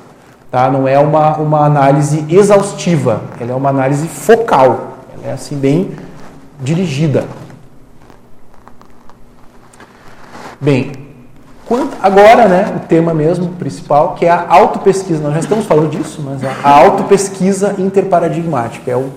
Tá? Não é uma, uma análise exaustiva, ela é uma análise focal. Ela é assim bem dirigida. Bem, quanto, agora né, o tema mesmo principal, que é a autopesquisa. Nós já estamos falando disso, mas a, autopesquisa interparadigmática. É o,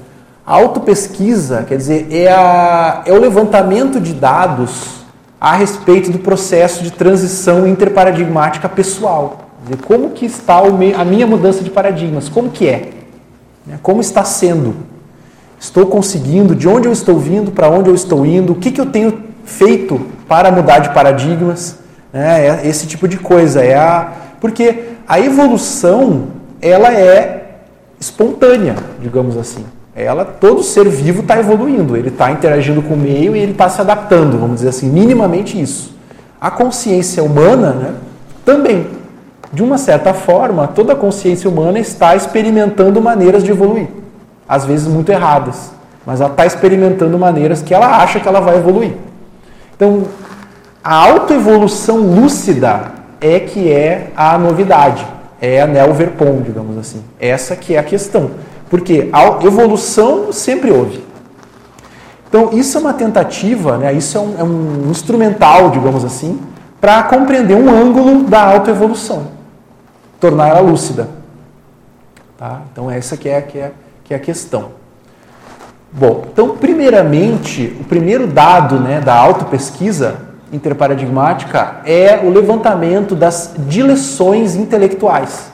a autopesquisa, quer dizer, é, a, é o levantamento de dados a respeito do processo de transição interparadigmática pessoal. Dizer, como que está a minha mudança de paradigmas? Como que é? Né, como está sendo? Estou conseguindo? De onde eu estou vindo? Para onde eu estou indo? O que, que eu tenho feito para mudar de paradigmas, né? É esse tipo de coisa. É a, porque a evolução ela é espontânea, digamos assim. Ela, todo ser vivo está evoluindo, ele está interagindo com o meio e ele está se adaptando, vamos dizer assim, minimamente isso. A consciência humana né, também, de uma certa forma, toda a consciência humana está experimentando maneiras de evoluir, às vezes muito erradas, mas ela está experimentando maneiras que ela acha que ela vai evoluir. Então, a autoevolução lúcida é que é a novidade, é a Neo Verpon, digamos assim. Essa que é a questão. Porque a evolução sempre houve. Então, isso é uma tentativa, né? isso é um, é um instrumental, digamos assim, para compreender um ângulo da autoevolução, tornar ela lúcida. Tá? Então, essa que é, que, é, que é a questão. Bom, então, primeiramente, o primeiro dado né, da autopesquisa interparadigmática é o levantamento das dileções intelectuais.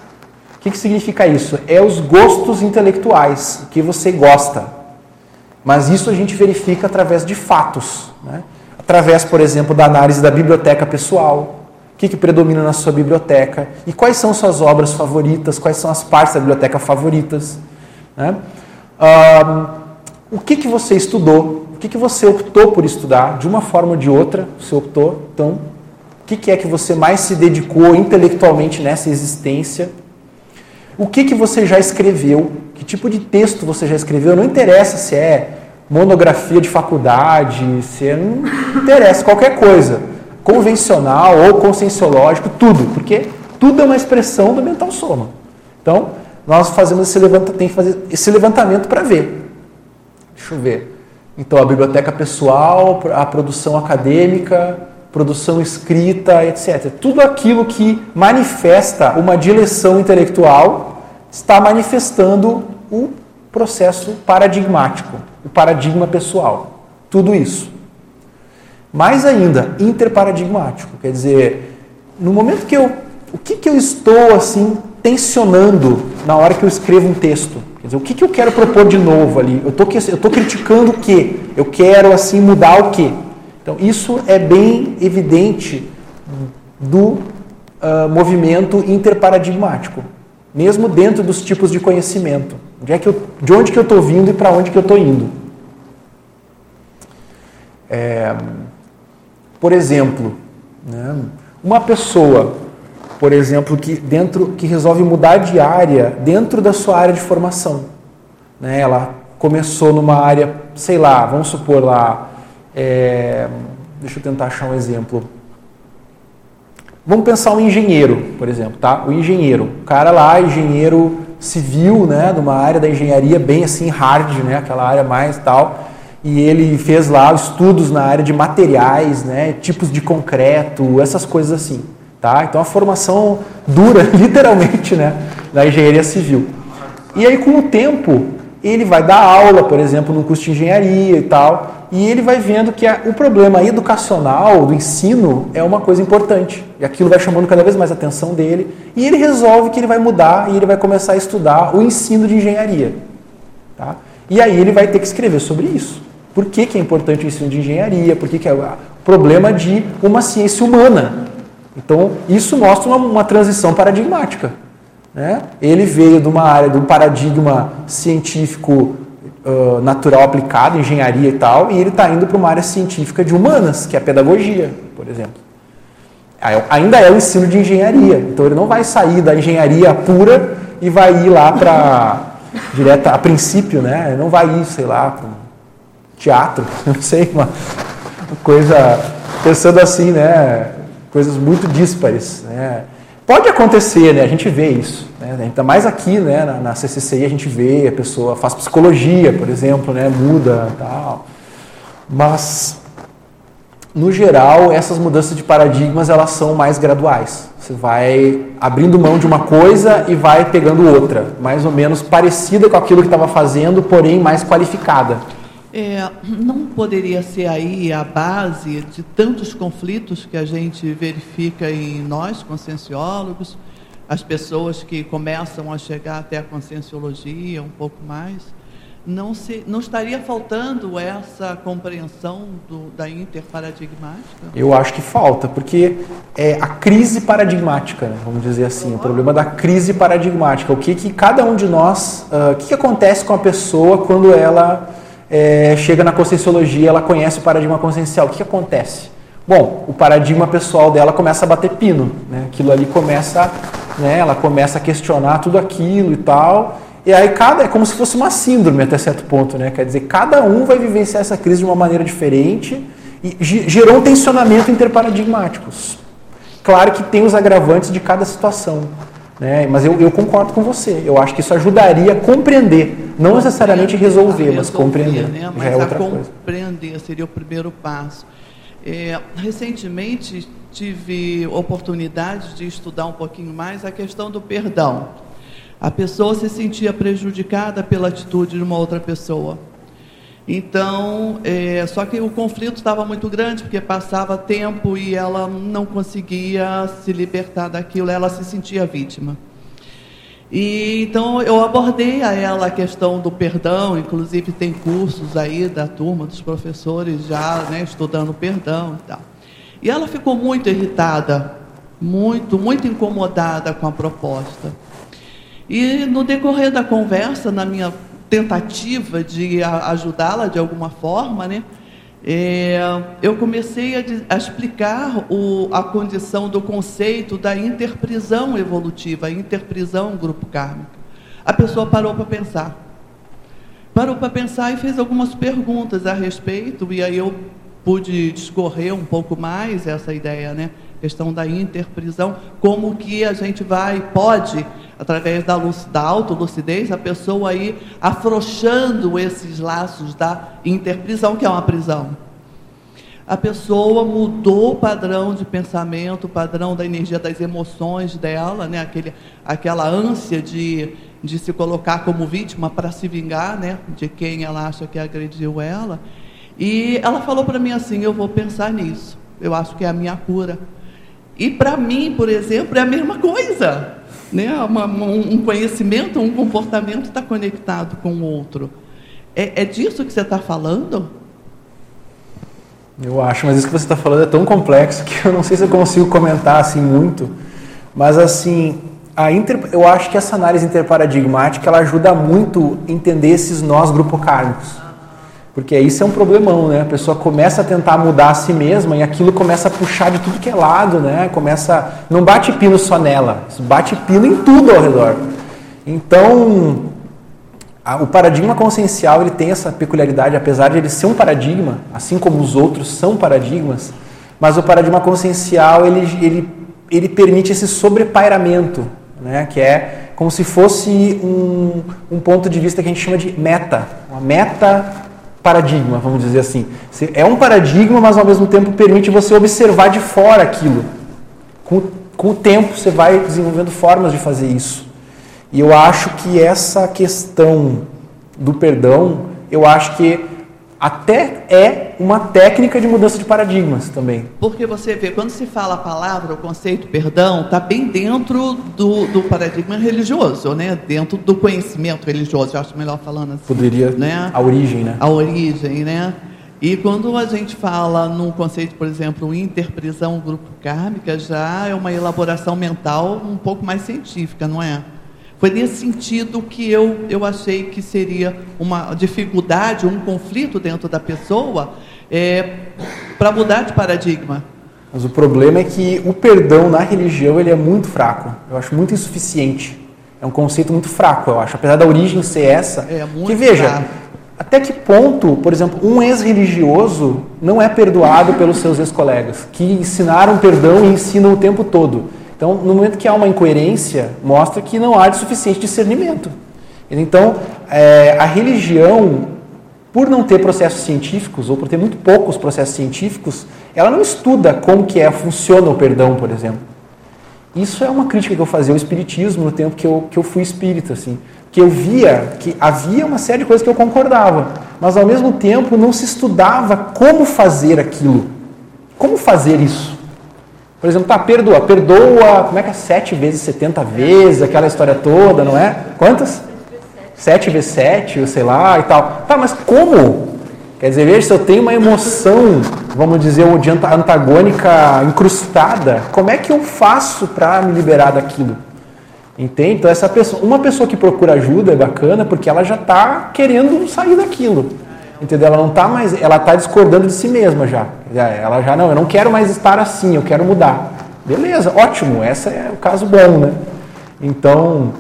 O que, que significa isso? É os gostos intelectuais, o que você gosta. Mas isso a gente verifica através de fatos. Né? Através, por exemplo, da análise da biblioteca pessoal. O que, que predomina na sua biblioteca? E quais são suas obras favoritas? Quais são as partes da biblioteca favoritas? Né? O que, que você estudou, o que, que você optou por estudar, de uma forma ou de outra, você optou, então, o que, que é que você mais se dedicou intelectualmente nessa existência, o que, que você já escreveu, que tipo de texto você já escreveu, não interessa se é monografia de faculdade, se é, não interessa, qualquer coisa, convencional ou conscienciológico, tudo, porque tudo é uma expressão do mental soma. Então, nós fazemos esse levantamento, tem que fazer esse levantamento para ver Deixa eu ver. Então, a biblioteca pessoal, a produção acadêmica, produção escrita, etc. Tudo aquilo que manifesta uma direção intelectual está manifestando o processo paradigmático, o paradigma pessoal. Tudo isso. Mais ainda, interparadigmático. Quer dizer, no momento que eu. O que, que eu estou assim tensionando na hora que eu escrevo um texto? Quer dizer, o que, que eu quero propor de novo ali? Eu tô, estou criticando o quê? Eu quero assim mudar o quê? Então, isso é bem evidente do uh, movimento interparadigmático, mesmo dentro dos tipos de conhecimento. Onde é que eu, de onde que eu estou vindo e para onde que eu estou indo? É, por exemplo, né, uma pessoa por exemplo, que dentro que resolve mudar de área dentro da sua área de formação. Né? Ela começou numa área, sei lá, vamos supor lá, é, deixa eu tentar achar um exemplo. Vamos pensar um engenheiro, por exemplo, tá? O engenheiro, o cara lá, engenheiro civil, né, de uma área da engenharia bem assim hard, né, aquela área mais tal, e ele fez lá estudos na área de materiais, né, tipos de concreto, essas coisas assim. Tá? Então a formação dura, literalmente, né, da engenharia civil. E aí com o tempo ele vai dar aula, por exemplo, no curso de engenharia e tal, e ele vai vendo que a, o problema educacional do ensino é uma coisa importante. E aquilo vai chamando cada vez mais a atenção dele, e ele resolve que ele vai mudar e ele vai começar a estudar o ensino de engenharia. Tá? E aí ele vai ter que escrever sobre isso. Por que, que é importante o ensino de engenharia? Por que, que é o problema de uma ciência humana? Então, isso mostra uma, uma transição paradigmática. Né? Ele veio de uma área, de um paradigma científico uh, natural aplicado, engenharia e tal, e ele está indo para uma área científica de humanas, que é a pedagogia, por exemplo. Ainda é o ensino de engenharia, então ele não vai sair da engenharia pura e vai ir lá para direto a princípio, né? Ele não vai ir, sei lá, para teatro, não sei, uma coisa pensando assim, né? Coisas muito díspares, né? Pode acontecer, né? A gente vê isso. Né? Ainda mais aqui, né? Na, na CCCI a gente vê, a pessoa faz psicologia, por exemplo, né? Muda tal. Mas, no geral, essas mudanças de paradigmas, elas são mais graduais. Você vai abrindo mão de uma coisa e vai pegando outra, mais ou menos parecida com aquilo que estava fazendo, porém mais qualificada. É, não poderia ser aí a base de tantos conflitos que a gente verifica em nós, conscienciólogos, as pessoas que começam a chegar até a conscienciologia um pouco mais? Não, se, não estaria faltando essa compreensão do, da interparadigmática? Eu acho que falta, porque é a crise paradigmática, né, vamos dizer assim, o problema da crise paradigmática. O que, que cada um de nós, uh, o que, que acontece com a pessoa quando ela é, chega na conscienciologia, ela conhece o paradigma consciencial. O que, que, acontece? Bom, o paradigma pessoal dela começa a bater pino, né? aquilo ali começa, né? ela começa a questionar tudo aquilo e tal, e aí cada é como se fosse uma síndrome até certo ponto, né? Quer dizer, cada um vai vivenciar essa crise de uma maneira diferente e gerou um tensionamento interparadigmático. Claro que tem os agravantes de cada situação. Né? Mas eu, eu, concordo com você. Eu acho que isso ajudaria a compreender, não necessariamente resolver, mas compreender. Né? Mas Já é outra compreender coisa. seria o primeiro passo. É, recentemente tive oportunidade de estudar um pouquinho mais a questão do perdão. A pessoa se sentia prejudicada pela atitude de uma outra pessoa. Então, é, só que o conflito estava muito grande, porque passava tempo e ela não conseguia se libertar daquilo, ela se sentia vítima. E então eu abordei a ela a questão do perdão, inclusive tem cursos aí da turma dos professores já né, estudando perdão e tal. E ela ficou muito irritada, muito, muito incomodada com a proposta. E no decorrer da conversa, na minha tentativa de ajudá-la de alguma forma, né? É, eu comecei a, a explicar o, a condição do conceito da interprisão evolutiva, interprisão grupo kármico. A pessoa parou para pensar. Parou para pensar e fez algumas perguntas a respeito, e aí eu pude discorrer um pouco mais essa ideia, né? Questão da interprisão, como que a gente vai, pode, através da, luz, da autolucidez, a pessoa ir afrouxando esses laços da interprisão, que é uma prisão. A pessoa mudou o padrão de pensamento, o padrão da energia das emoções dela, né? Aquele, aquela ânsia de, de se colocar como vítima para se vingar né? de quem ela acha que agrediu ela. E ela falou para mim assim: Eu vou pensar nisso, eu acho que é a minha cura. E para mim, por exemplo, é a mesma coisa. Né? Uma, um conhecimento, um comportamento está conectado com o outro. É, é disso que você está falando? Eu acho, mas isso que você está falando é tão complexo que eu não sei se eu consigo comentar assim muito. Mas assim, a inter... eu acho que essa análise interparadigmática ela ajuda muito a entender esses nós grupo kármicos. Porque isso é um problemão, né? A pessoa começa a tentar mudar a si mesma e aquilo começa a puxar de tudo que é lado, né? Começa, não bate pino só nela, bate pino em tudo ao redor. Então, a, o paradigma consciencial ele tem essa peculiaridade, apesar de ele ser um paradigma, assim como os outros são paradigmas, mas o paradigma consciencial ele, ele, ele permite esse sobrepairamento, né? Que é como se fosse um, um ponto de vista que a gente chama de meta, uma meta paradigma, vamos dizer assim. É um paradigma, mas ao mesmo tempo permite você observar de fora aquilo, com, com o tempo você vai desenvolvendo formas de fazer isso. E eu acho que essa questão do perdão, eu acho que até é uma técnica de mudança de paradigmas também. Porque você vê, quando se fala a palavra, o conceito perdão, está bem dentro do, do paradigma religioso, né? dentro do conhecimento religioso, eu acho melhor falando assim. Poderia, né? a origem, né? A origem, né? E quando a gente fala num conceito, por exemplo, interprisão grupo kármica, já é uma elaboração mental um pouco mais científica, não é? Foi nesse sentido que eu, eu achei que seria uma dificuldade, um conflito dentro da pessoa é, para mudar de paradigma. Mas o problema é que o perdão na religião ele é muito fraco. Eu acho muito insuficiente. É um conceito muito fraco, eu acho. Apesar da origem ser essa. É muito que veja, fraco. até que ponto, por exemplo, um ex-religioso não é perdoado pelos seus ex-colegas, que ensinaram perdão e ensinam o tempo todo. Então, no momento que há uma incoerência, mostra que não há de suficiente discernimento. Então, é, a religião, por não ter processos científicos, ou por ter muito poucos processos científicos, ela não estuda como que é, funciona o perdão, por exemplo. Isso é uma crítica que eu fazia ao espiritismo no tempo que eu, que eu fui espírita, assim. Que eu via que havia uma série de coisas que eu concordava, mas ao mesmo tempo não se estudava como fazer aquilo. Como fazer isso? Por exemplo, tá, perdoa. Perdoa, como é que é? Sete vezes, setenta vezes, aquela história toda, não é? Quantas? Sete vezes sete, ou sei lá, e tal. Tá, mas como? Quer dizer, veja, se eu tenho uma emoção, vamos dizer, de anta- antagônica incrustada, como é que eu faço para me liberar daquilo? Entende? Então, essa pessoa, uma pessoa que procura ajuda é bacana porque ela já está querendo sair daquilo. Entendeu? Ela não está mais, ela está discordando de si mesma já. Já- Ela já não, eu não quero mais estar assim, eu quero mudar. Beleza, ótimo, esse é o caso bom, né? Então,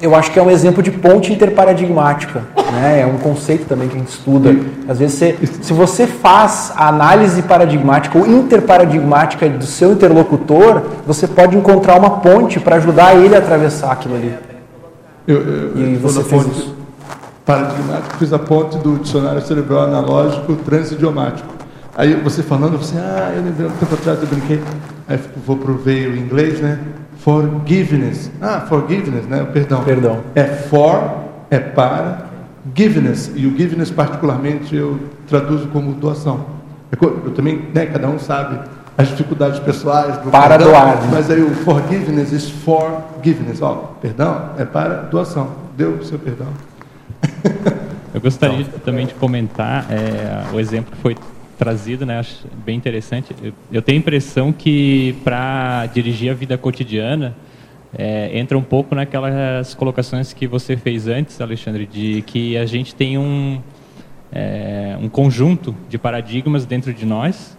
eu acho que é um exemplo de ponte interparadigmática, né? É um conceito também que a gente estuda. Às vezes, você, se você faz a análise paradigmática ou interparadigmática do seu interlocutor, você pode encontrar uma ponte para ajudar ele a atravessar aquilo ali. Eu, eu, E você fez ponte isso? paradigmática, fiz a ponte do dicionário cerebral analógico transidiomático. Aí você falando, você, ah, eu lembrei um tempo atrás eu brinquei, aí vou pro veio em inglês, né? Forgiveness. Ah, forgiveness, né? Perdão. Perdão. É for, é para, giveness. E o giveness, particularmente, eu traduzo como doação. É Eu também, né, cada um sabe as dificuldades pessoais do Para perdão, doar, né? Mas aí o forgiveness is forgiveness. Ó, perdão é para doação. Deu o seu perdão. Eu gostaria de- também de comentar é, o exemplo que foi trazido, né? Acho bem interessante. Eu, tenho a impressão que para dirigir a vida cotidiana é, entra um pouco naquelas colocações que você fez antes, Alexandre, de que a gente tem um é, um conjunto de paradigmas dentro de nós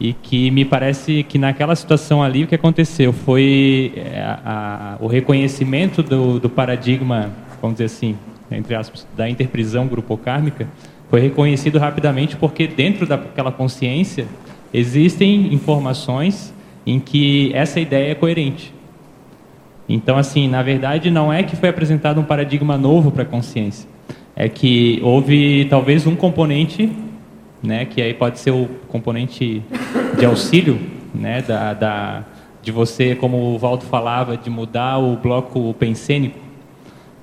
e que me parece que naquela situação ali o que aconteceu foi é, a- a- o reconhecimento do, do paradigma, vamos dizer assim, entre aspas, da interprisão grupocármica, foi reconhecido rapidamente porque dentro daquela consciência existem informações em que essa ideia é coerente. Então, assim, na verdade, não é que foi apresentado um paradigma novo para a consciência. É que houve talvez um componente, né, que aí pode ser o componente de auxílio, né, da, da, de você, como o Valdo falava, de mudar o bloco pensênico.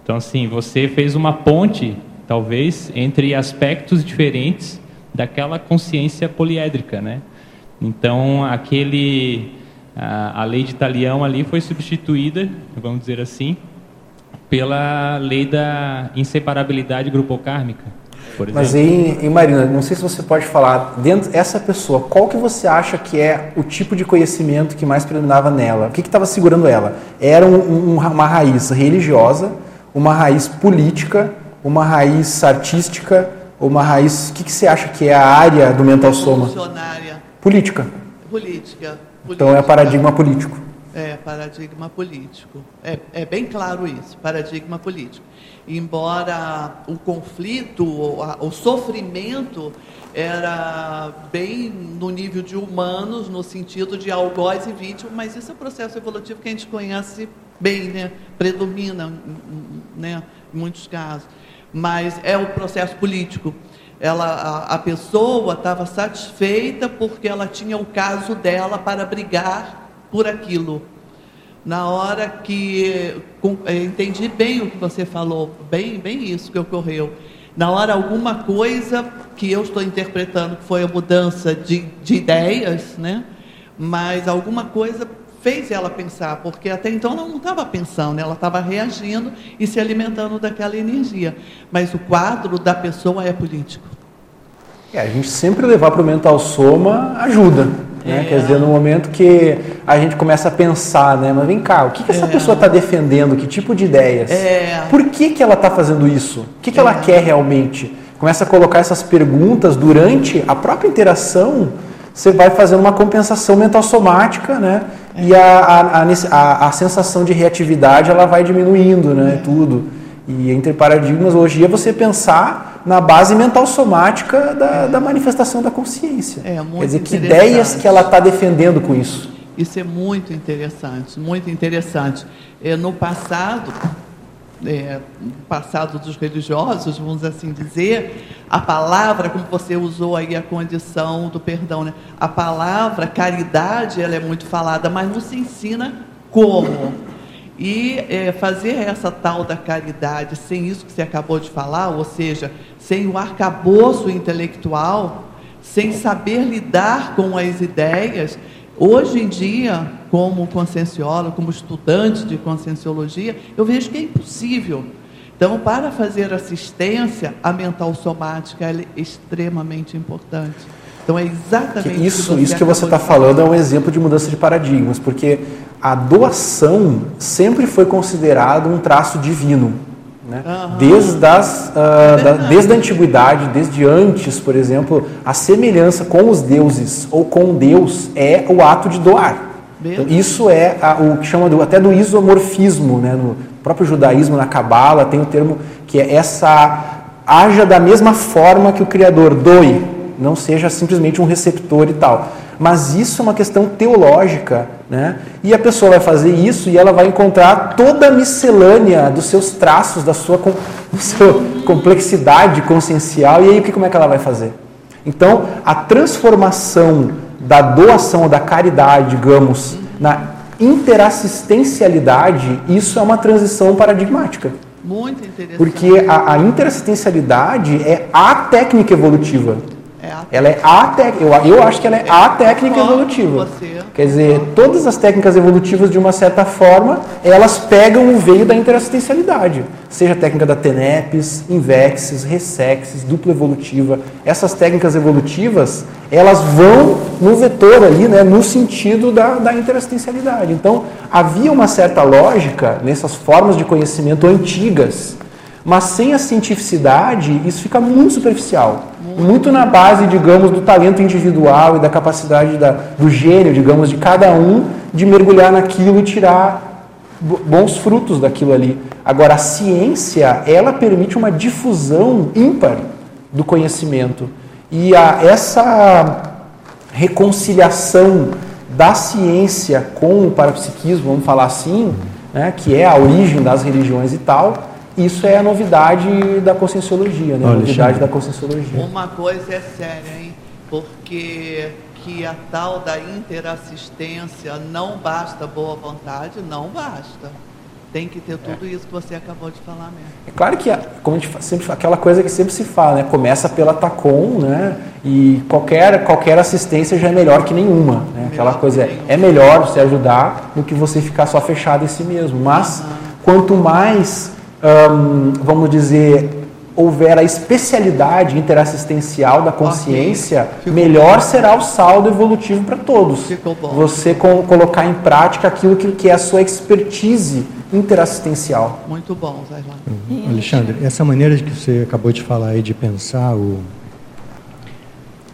Então, assim, você fez uma ponte, talvez, entre aspectos diferentes daquela consciência poliédrica, né? Então, aquele a, a lei de Talião ali foi substituída, vamos dizer assim, pela lei da inseparabilidade grupocármica, por exemplo. Mas aí, e Marina, não sei se você pode falar, dentro essa pessoa, qual que você acha que é o tipo de conhecimento que mais predominava nela? O que estava segurando ela? Era um- um- uma raiz religiosa, uma raiz política, uma raiz artística, uma raiz. O que, que você acha que é a área do mental soma? Revolucionária, Política. política. Então é política. paradigma político. É, paradigma político. É, é bem claro isso, paradigma político. Embora o conflito, o, o sofrimento era bem no nível de humanos, no sentido de algoz e vítima, mas isso é um processo evolutivo que a gente conhece bem, né? predomina né? em muitos casos. Mas é o processo político. Ela, a, a pessoa estava satisfeita porque ela tinha o caso dela para brigar por aquilo. Na hora que com, eh, entendi bem o que você falou, bem, bem isso que ocorreu. Na hora alguma coisa que eu estou interpretando que foi a mudança de, de ideias, né? Mas alguma coisa fez ela pensar, porque até então ela não estava pensando, ela estava reagindo e se alimentando daquela energia. Mas o quadro da pessoa é político. É, a gente sempre levar para o mental soma ajuda. Né? É. Quer dizer, no momento que a gente começa a pensar, né? Mas vem cá, o que, que essa É. pessoa está defendendo? Que tipo de ideias? É. Por que, que ela está fazendo isso? O que, que ela É. quer realmente? Começa a colocar essas perguntas durante a própria interação, você vai fazendo uma compensação mental somática, né? E a, a, a, a- sensação de reatividade ela vai diminuindo, né? É. Tudo. E entre paradigmas, hoje é você pensar na base mental somática da, da manifestação da consciência. É, muito Quer dizer, que ideias que ela está defendendo com isso. Isso é muito interessante, muito interessante. É, no passado, é, passado dos religiosos, vamos assim dizer, a palavra, como você usou aí a condição do perdão, né? a palavra caridade ela é muito falada, mas não se ensina como. E é, fazer essa tal da caridade sem isso que você acabou de falar, ou seja, sem o arcabouço intelectual, sem saber lidar com as ideias, hoje em dia, como conscienciólogo, como estudante de conscienciologia, eu vejo que é impossível. Então, para fazer assistência, a mental somática é extremamente importante. Então, é Que exatamente isso, o isso que você está falando é um exemplo de mudança de paradigmas, porque a doação sempre foi considerado um traço divino. Né? Desde, as, ah, da- desde a antiguidade, desde antes, por exemplo, a semelhança com os deuses ou com Deus é o ato de doar. Então, isso é a- o que chama do, até do isomorfismo, né? no próprio judaísmo, na Cabala, tem o termo que é essa haja da mesma forma que o Criador, doe, não seja simplesmente um receptor e tal. Mas isso é uma questão teológica, né? E a pessoa vai fazer isso e ela vai encontrar toda a miscelânea dos seus traços, da sua, com- da sua complexidade consciencial, e aí como é que ela vai fazer? Então, a transformação da doação, da caridade, digamos, na interassistencialidade, isso é uma transição paradigmática. Muito interessante. Porque a, a interassistencialidade é a técnica evolutiva. É Ela é a técnica, eu, eu acho que ela é a técnica evolutiva. Quer dizer, todas as técnicas evolutivas, de uma certa forma, elas pegam o veio da interassistencialidade. Seja a técnica da TENEPS, INVEXES, RESEXES, dupla evolutiva. Essas técnicas evolutivas, elas vão no vetor ali, né, no sentido da, da interassistencialidade. Então, havia uma certa lógica nessas formas de conhecimento antigas, mas sem a cientificidade, isso fica muito superficial. Muito na base, digamos, do talento individual e da capacidade da, do gênio, digamos, de cada um de mergulhar naquilo e tirar bo- bons frutos daquilo ali. Agora, a ciência, ela permite uma difusão ímpar do conhecimento. E a, essa reconciliação da ciência com o parapsiquismo, vamos falar assim, né, que é a origem das religiões e tal, isso é a novidade da conscienciologia, né? a Olha, novidade Alexandre. da conscienciologia. Uma coisa é séria, hein? Porque que a tal da interassistência não basta boa vontade, não basta. Tem que ter tudo isso que você acabou de falar mesmo. É claro que, como a gente sempre fala, aquela coisa que sempre se fala, né? Começa pela TACOM, né? E qualquer, qualquer assistência já é melhor que nenhuma, né? Aquela coisa é, é melhor você ajudar do que você ficar só fechado em si mesmo. Mas quanto mais, hum, vamos dizer, houver a especialidade interassistencial da consciência, Ficou melhor será o saldo evolutivo para todos. Bom. Você com- colocar em prática aquilo que, que é a sua expertise interassistencial. Muito bom, Zailon. Alexandre, essa maneira que você acabou de falar aí de pensar o,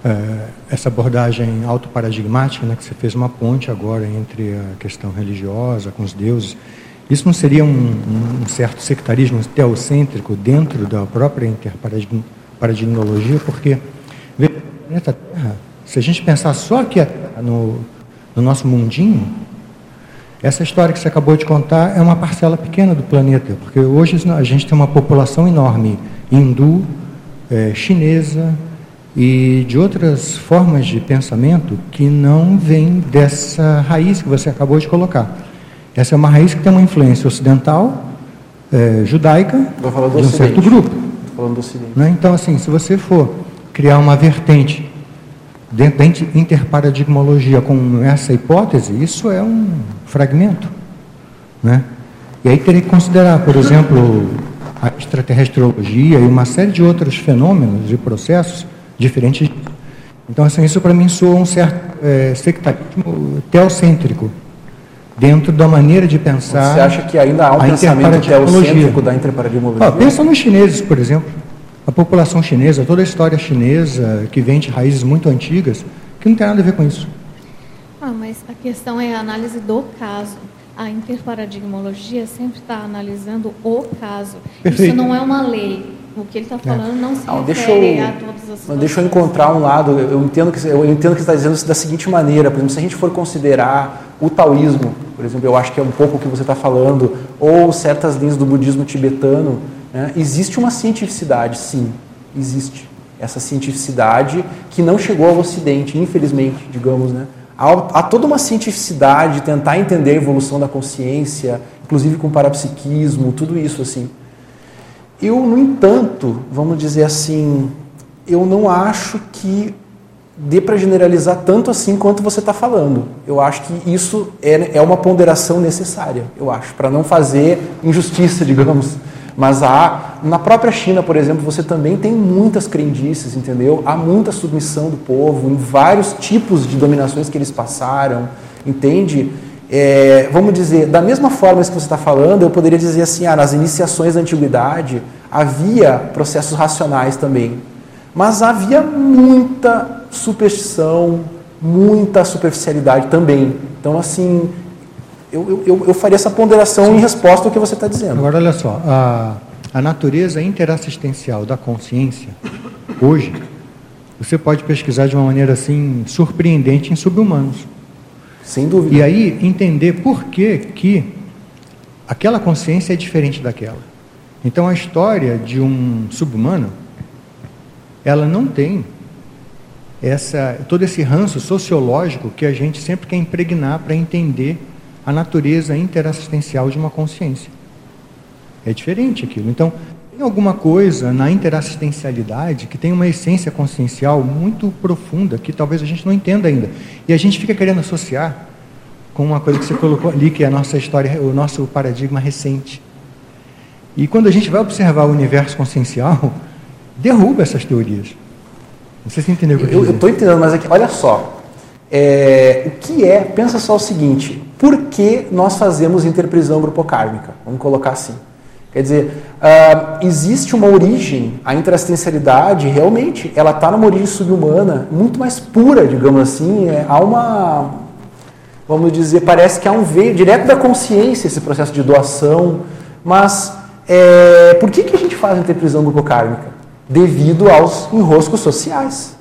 eh, essa abordagem autoparadigmática, né, que você fez uma ponte agora entre a questão religiosa com os deuses, isso não seria um, um certo sectarismo teocêntrico dentro da própria interparadigmologia? Porque veja, o planeta Terra, se a gente pensar só aqui no, no nosso mundinho, essa história que você acabou de contar é uma parcela pequena do planeta, porque hoje a gente tem uma população enorme hindu, eh, chinesa e de outras formas de pensamento que não vêm dessa raiz que você acabou de colocar. Essa é uma raiz que tem uma influência ocidental, eh, judaica, de um Ocidente. certo grupo. Estou falando do Ocidente. Né? Então, assim, se você for criar uma vertente dentro da inter- interparadigmologia com essa hipótese, isso é um fragmento. Né? E aí teria que considerar, por exemplo, a extraterrestriologia e uma série de outros fenômenos e processos diferentes. Então, assim, isso para mim soa um certo eh, sectarismo teocêntrico, dentro da maneira de pensar. Você acha que ainda há um a pensamento interparadigmologia. teocêntrico da interparadigmologia? Ó, pensa nos chineses, por exemplo. A população chinesa, toda a história chinesa, que vem de raízes muito antigas, que não tem nada a ver com isso. Ah, mas a questão é a análise do caso. A interparadigmologia sempre está analisando o caso. Perfeito. Isso não é uma lei. O que ele está falando não se Não, deixa refere eu, a todas as situações. deixa eu encontrar um lado. Eu eu entendo que eu entendo que você está dizendo isso da seguinte maneira. Por exemplo, se a gente for considerar o taoísmo, por exemplo, eu acho que é um pouco o que você está falando, ou certas linhas do budismo tibetano, né, existe uma cientificidade, sim, existe essa cientificidade que não chegou ao Ocidente, infelizmente, digamos, né? Há, toda uma cientificidade de tentar entender a evolução da consciência, inclusive com parapsiquismo, tudo isso assim. Eu, no entanto, vamos dizer assim, eu não acho que dê para generalizar tanto assim quanto você está falando. Eu acho que isso é, é uma ponderação necessária, eu acho, para não fazer injustiça, digamos. Mas há, na própria China, por exemplo, você também tem muitas crendices, entendeu? Há muita submissão do povo em vários tipos de dominações que eles passaram, entende? É, vamos dizer, da mesma forma que você está falando, eu poderia dizer assim, ah, nas iniciações da antiguidade havia processos racionais também, mas havia muita superstição, muita superficialidade também. Então, assim, eu, eu, eu faria essa ponderação em resposta ao que você está dizendo. Agora, olha só, a, a natureza interassistencial da consciência, hoje, você pode pesquisar de uma maneira assim surpreendente em subhumanos. Sem dúvida. E aí entender por que, que aquela consciência é diferente daquela. Então a história de um subhumano, ela não tem essa, todo esse ranço sociológico que a gente sempre quer impregnar para entender a natureza interassistencial de uma consciência. É diferente aquilo. Então, tem alguma coisa na interassistencialidade que tem uma essência consciencial muito profunda que talvez a gente não entenda ainda. E a gente fica querendo associar com uma coisa que você colocou ali, que é a nossa história, o nosso paradigma recente. E quando a gente vai observar o universo consciencial, derruba essas teorias. Não sei se você entendeu o que eu Eu estou entendendo, mas aqui, olha só. É, o que é, pensa só o seguinte, por que nós fazemos interprisão grupocármica? Vamos colocar assim. Quer dizer, ah, existe uma origem, a interassistencialidade, realmente, ela está numa origem subhumana, muito mais pura, digamos assim. É, há uma, vamos dizer, parece que há um veio direto da consciência esse processo de doação, mas é, por que, que a gente faz a interprisão grupocármica? Devido aos enroscos sociais.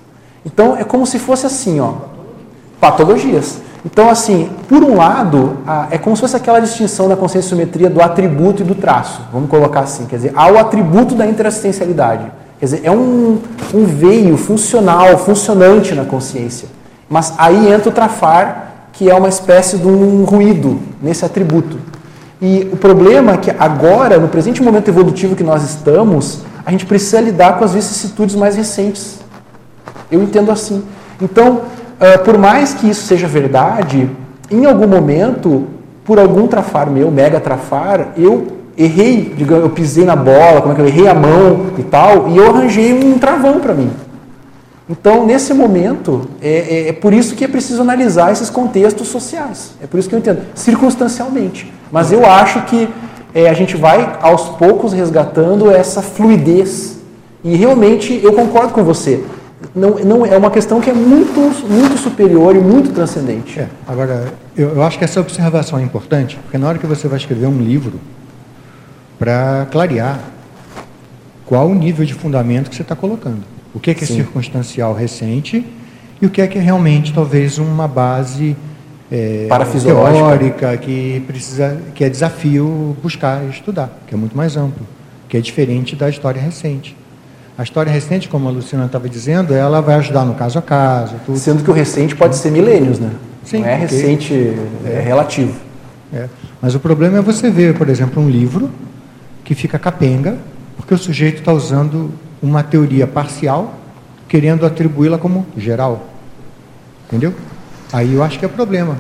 Então, é como se fosse assim, ó, patologias. Então, assim, por um lado, a- é como se fosse aquela distinção da consciência simetria do atributo e do traço. Vamos colocar assim, quer dizer, há o atributo da interassistencialidade. Quer dizer, é um, um veio funcional, funcionante na consciência. Mas aí entra o trafar, que é uma espécie de um ruído nesse atributo. E o problema é que agora, no presente momento evolutivo que nós estamos, a gente precisa lidar com as vicissitudes mais recentes. Eu entendo assim. Então, ah, por mais que isso seja verdade, em algum momento, por algum trafar meu, mega trafar, eu errei, digamos, eu pisei na bola, como é que eu errei a mão e tal, e eu arranjei um travão para mim. Então, nesse momento, é, é- é por isso que é preciso analisar esses contextos sociais. É por isso que eu entendo, circunstancialmente. Mas eu acho que é, a gente vai, aos poucos, resgatando essa fluidez. E realmente, eu concordo com você. Não, não, é uma questão que é muito, muito superior e muito transcendente. É, agora, eu, eu acho que essa observação é importante, porque na hora que você vai escrever um livro, para clarear qual o nível de fundamento que você está colocando. O que é, que é circunstancial recente e o que é que é realmente talvez uma base é, Parafisiológica. teórica que precisa, que é desafio buscar e estudar, que é muito mais amplo, que é diferente da história recente. A história recente, como a Luciana estava dizendo, ela vai ajudar no caso a caso. Tudo. Sendo que o recente pode ser milênios, né? Sim, Não é recente, é relativo. É. Mas o problema é você ver, por exemplo, um livro que fica capenga, porque o sujeito está usando uma teoria parcial, querendo atribuí-la como geral. Entendeu? Aí eu acho que é problema.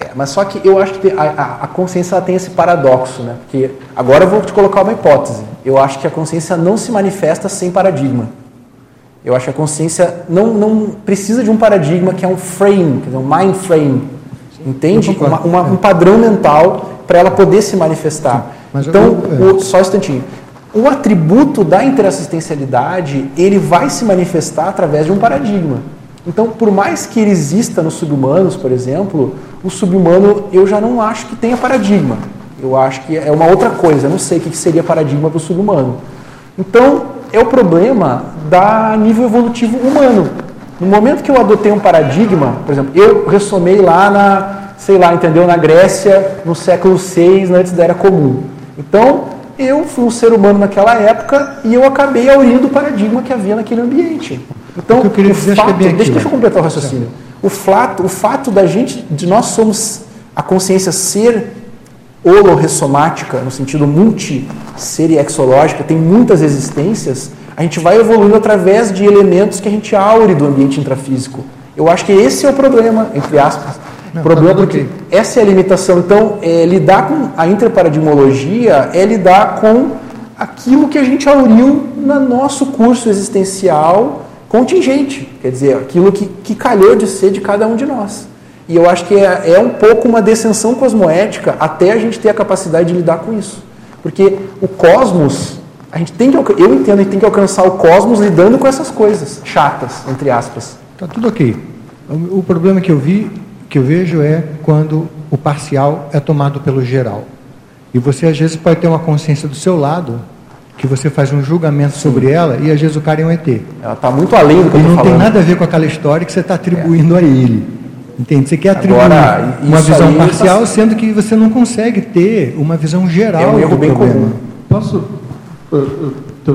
É, mas só que eu acho que a, a- consciência tem esse paradoxo, né? Porque agora eu vou te colocar uma hipótese. Eu acho que a consciência não se manifesta sem paradigma. Eu acho que a consciência não, não precisa de um paradigma que é um frame, quer dizer, um mind frame. Entende? Eu concordo. Uma- uma- um padrão mental para ela poder se manifestar. mas então, eu- é. o- só um instantinho. O atributo da interassistencialidade, ele vai se manifestar através de um paradigma. Então, por mais que ele exista nos subhumanos, por exemplo, o subhumano eu já não acho que tenha paradigma. Eu acho que é uma outra coisa. Eu não sei o que seria paradigma para o subhumano. Então, é o problema da nível evolutivo humano. No momento que eu adotei um paradigma, por exemplo, eu ressomei lá na, sei lá, entendeu, na Grécia, no século VI, antes da Era Comum. Então, eu fui um ser humano naquela época e eu acabei aurindo o paradigma que havia naquele ambiente. Então, O que eu que é fato, bem deixa, deixa eu completar o raciocínio. O fato, o fato da gente, de nós somos a consciência ser holorressomática, no sentido multi-ser e exológica, tem muitas existências, a gente vai evoluindo através de elementos que a gente aure do ambiente intrafísico. Eu acho que esse é o problema, entre aspas. Não, o problema tá porque essa é a limitação. Então, é, lidar com a interparadigmologia é lidar com aquilo que a gente auriu no nosso curso existencial contingente, quer dizer, aquilo que, que calhou de ser de cada um de nós. E eu acho que é, é um pouco uma descensão cosmoética até a gente ter a capacidade de lidar com isso. Porque o cosmos, a gente tem que, eu entendo, a gente tem que alcançar o cosmos lidando com essas coisas chatas, entre aspas. Está tudo ok. O, o problema que eu vi, que eu vejo é quando o parcial é tomado pelo geral. E você às vezes pode ter uma consciência do seu lado que você faz um julgamento sobre ela e às vezes o cara é um ET. Ela está muito além do que E eu não estou tem falando. nada a ver com aquela história que você está atribuindo a ele. Entende? Você quer atribuir Agora, uma isso visão tá- parcial, sendo que você não consegue ter uma visão geral É um erro do bem problema. comum. Posso. Eu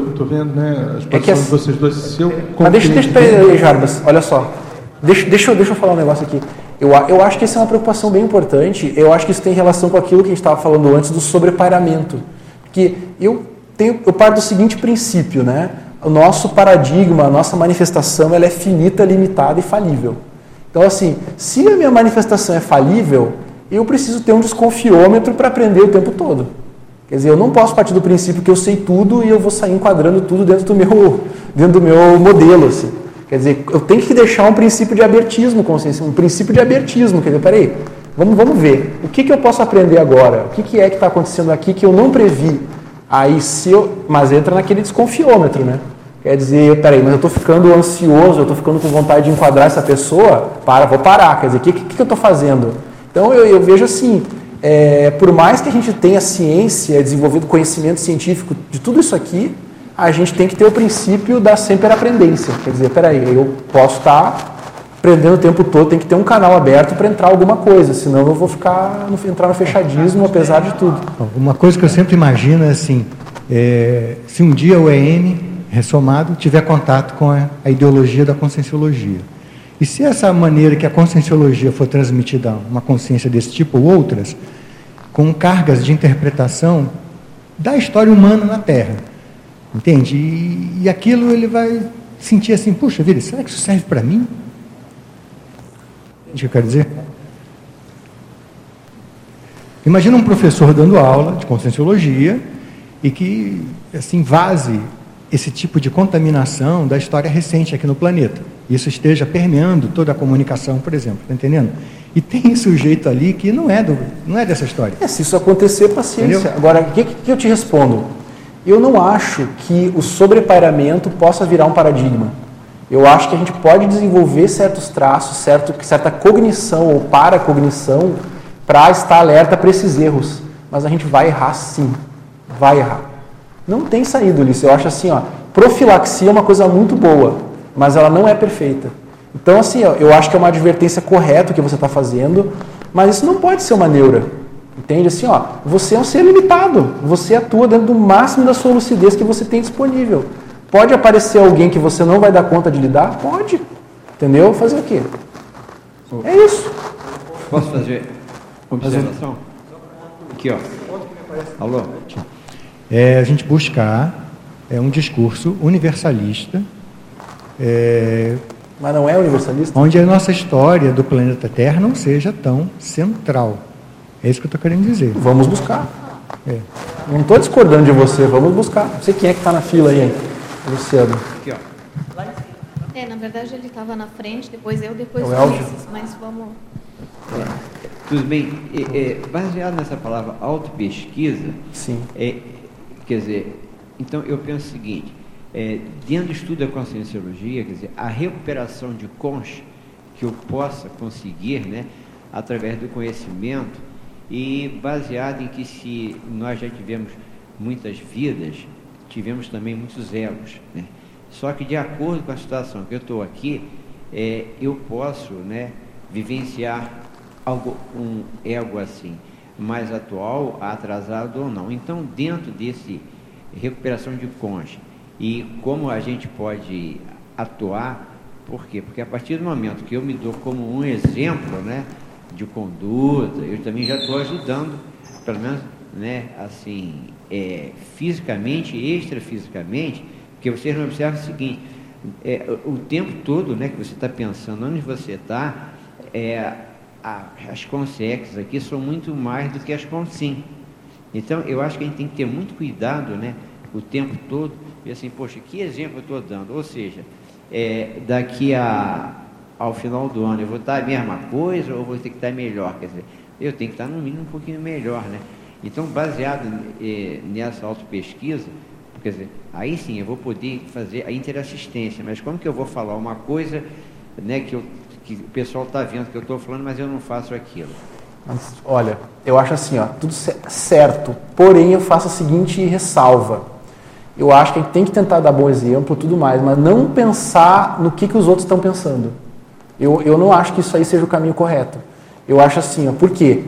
estou vendo, né? As É que posições as- de vocês dois. Se eu Mas deixa, deixa aí, Jarbas, olha só. Deixa, deixa, eu- deixa eu falar um negócio aqui. Eu, eu acho que essa é uma preocupação bem importante. Eu acho que isso tem relação com aquilo que a gente estava falando antes do sobrepairamento. Porque eu, eu parto do seguinte princípio, né? O nosso paradigma, a nossa manifestação, ela é finita, limitada e falível. Então, assim, se a minha manifestação é falível, eu preciso ter um desconfiômetro para aprender o tempo todo. Quer dizer, eu não posso partir do princípio que eu sei tudo e eu vou sair enquadrando tudo dentro do meu, dentro do meu modelo. Assim. Quer dizer, eu tenho que deixar um princípio de abertismo, consciência, um princípio de abertismo. Quer dizer, peraí, vamos, vamos ver. O que, que eu posso aprender agora? O que, que é que está acontecendo aqui que eu não previ? Aí, se eu. Mas entra naquele desconfiômetro, né? Quer dizer, peraí, mas eu estou ficando ansioso, eu estou ficando com vontade de enquadrar essa pessoa, para, vou parar. Quer dizer, o que, que, que eu estou fazendo? Então eu, eu vejo assim, é, por mais que a gente tenha ciência, desenvolvido conhecimento científico de tudo isso aqui, a gente tem que ter o princípio da sempre aprendência. Quer dizer, peraí, eu posso estar aprendendo o tempo todo, tem que ter um canal aberto para entrar alguma coisa, senão eu vou ficar no, entrar no fechadismo apesar de tudo. Uma coisa que eu sempre imagino é assim: é, se um dia o EM, ressomado, tiver contato com a, a ideologia da conscienciologia, e se essa maneira que a conscienciologia for transmitida a uma consciência desse tipo ou outras, com cargas de interpretação da história humana na Terra, entende? E, e aquilo ele vai sentir assim: puxa vida, será que isso serve para mim? Entende o que eu quero dizer? Imagina um professor dando aula de conscienciologia e que assim vaze esse tipo de contaminação da história recente aqui no planeta. Isso esteja permeando toda a comunicação, por exemplo, está entendendo? E tem sujeito ali que não é do, não é dessa história. É, se isso acontecer, paciência. Entendeu? Agora, o que, que eu te respondo? Eu não acho que o sobrepairamento possa virar um paradigma. Eu acho que a gente pode desenvolver certos traços, certo, certa cognição ou paracognição para estar alerta para esses erros. Mas a gente vai errar sim. Vai errar. Não tem saída, Ulisses. Eu acho assim, ó, profilaxia é uma coisa muito boa, mas ela não é perfeita. Então, assim, ó, eu acho que é uma advertência correta o que você está fazendo, mas isso não pode ser uma neura. Entende? Assim, ó, você é um ser limitado. Você atua dentro do máximo da sua lucidez que você tem disponível. Pode aparecer alguém que você não vai dar conta de lidar? Pode. Entendeu? Fazer o quê? É isso. Posso fazer observação? Aqui, ó. Alô? É a gente buscar é, um discurso universalista, é, Mas não é universalista? onde a nossa história do planeta Terra não seja tão central. É isso que eu estou querendo dizer. Vamos buscar. É. Não estou discordando de você, vamos buscar. Não sei quem é que está na fila aí, hein? Luciano. Aqui, ó. É, na verdade ele estava na frente, depois eu, depois É o o Elvio. Ulisses, mas vamos. Tudo bem. É, é, baseado nessa palavra autopesquisa, Sim. é, quer dizer, então eu penso o seguinte, é, dentro do estudo da conscienciologia, quer dizer, a recuperação de cons que eu possa conseguir, né, através do conhecimento e baseado em que se nós já tivemos muitas vidas, tivemos também muitos egos, né? Só que de acordo com a situação que eu estou aqui, é, eu posso, né, vivenciar algo, um ego assim, mais atual, atrasado ou não. Então, dentro desse recuperação de concha e como a gente pode atuar, por quê? Porque a partir do momento que eu me dou como um exemplo, né, de conduta, eu também já estou ajudando, pelo menos, né, assim, é, fisicamente, extrafisicamente, porque vocês não observam o seguinte, é, o tempo todo, né, que você está pensando onde você está, é, as consex aqui são muito mais do que as consim. Então, eu acho que a gente tem que ter muito cuidado, né, o tempo todo, e assim, poxa, que exemplo eu estou dando? Ou seja, é, daqui a, ao final do ano, eu vou estar a mesma coisa ou vou ter que estar melhor? Quer dizer, eu tenho que estar no mínimo um pouquinho melhor, né? Então, baseado eh, nessa autopesquisa, quer dizer, aí sim eu vou poder fazer a interassistência, mas como que eu vou falar uma coisa, né, que, eu, que o pessoal está vendo que eu estou falando, mas eu não faço aquilo? Mas, olha, eu acho assim, ó, tudo ce- certo. Porém, eu faço a seguinte ressalva. Eu acho que a gente tem que tentar dar bom exemplo, tudo mais, mas não pensar no que, que os outros estão pensando. Eu, eu não acho que isso aí seja o caminho correto. Eu acho assim, ó, por quê?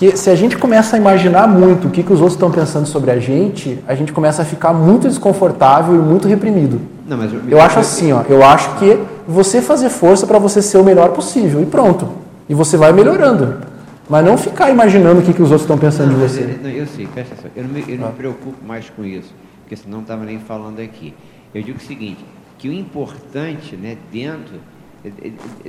Porque se a gente começa a imaginar muito o que, que os outros estão pensando sobre a gente, a gente começa a ficar muito desconfortável e muito reprimido. Não, mas Eu acho assim, ó, eu acho que você fazer força para você ser o melhor possível e pronto. E você vai melhorando. Mas não ficar imaginando o que, que os outros estão pensando Não, de você. eu- não, eu sei, presta atenção. Eu não me, eu não Ah. me preocupo mais com isso, porque senão não estava nem falando aqui. Eu digo o seguinte, que o importante, né, dentro de- de-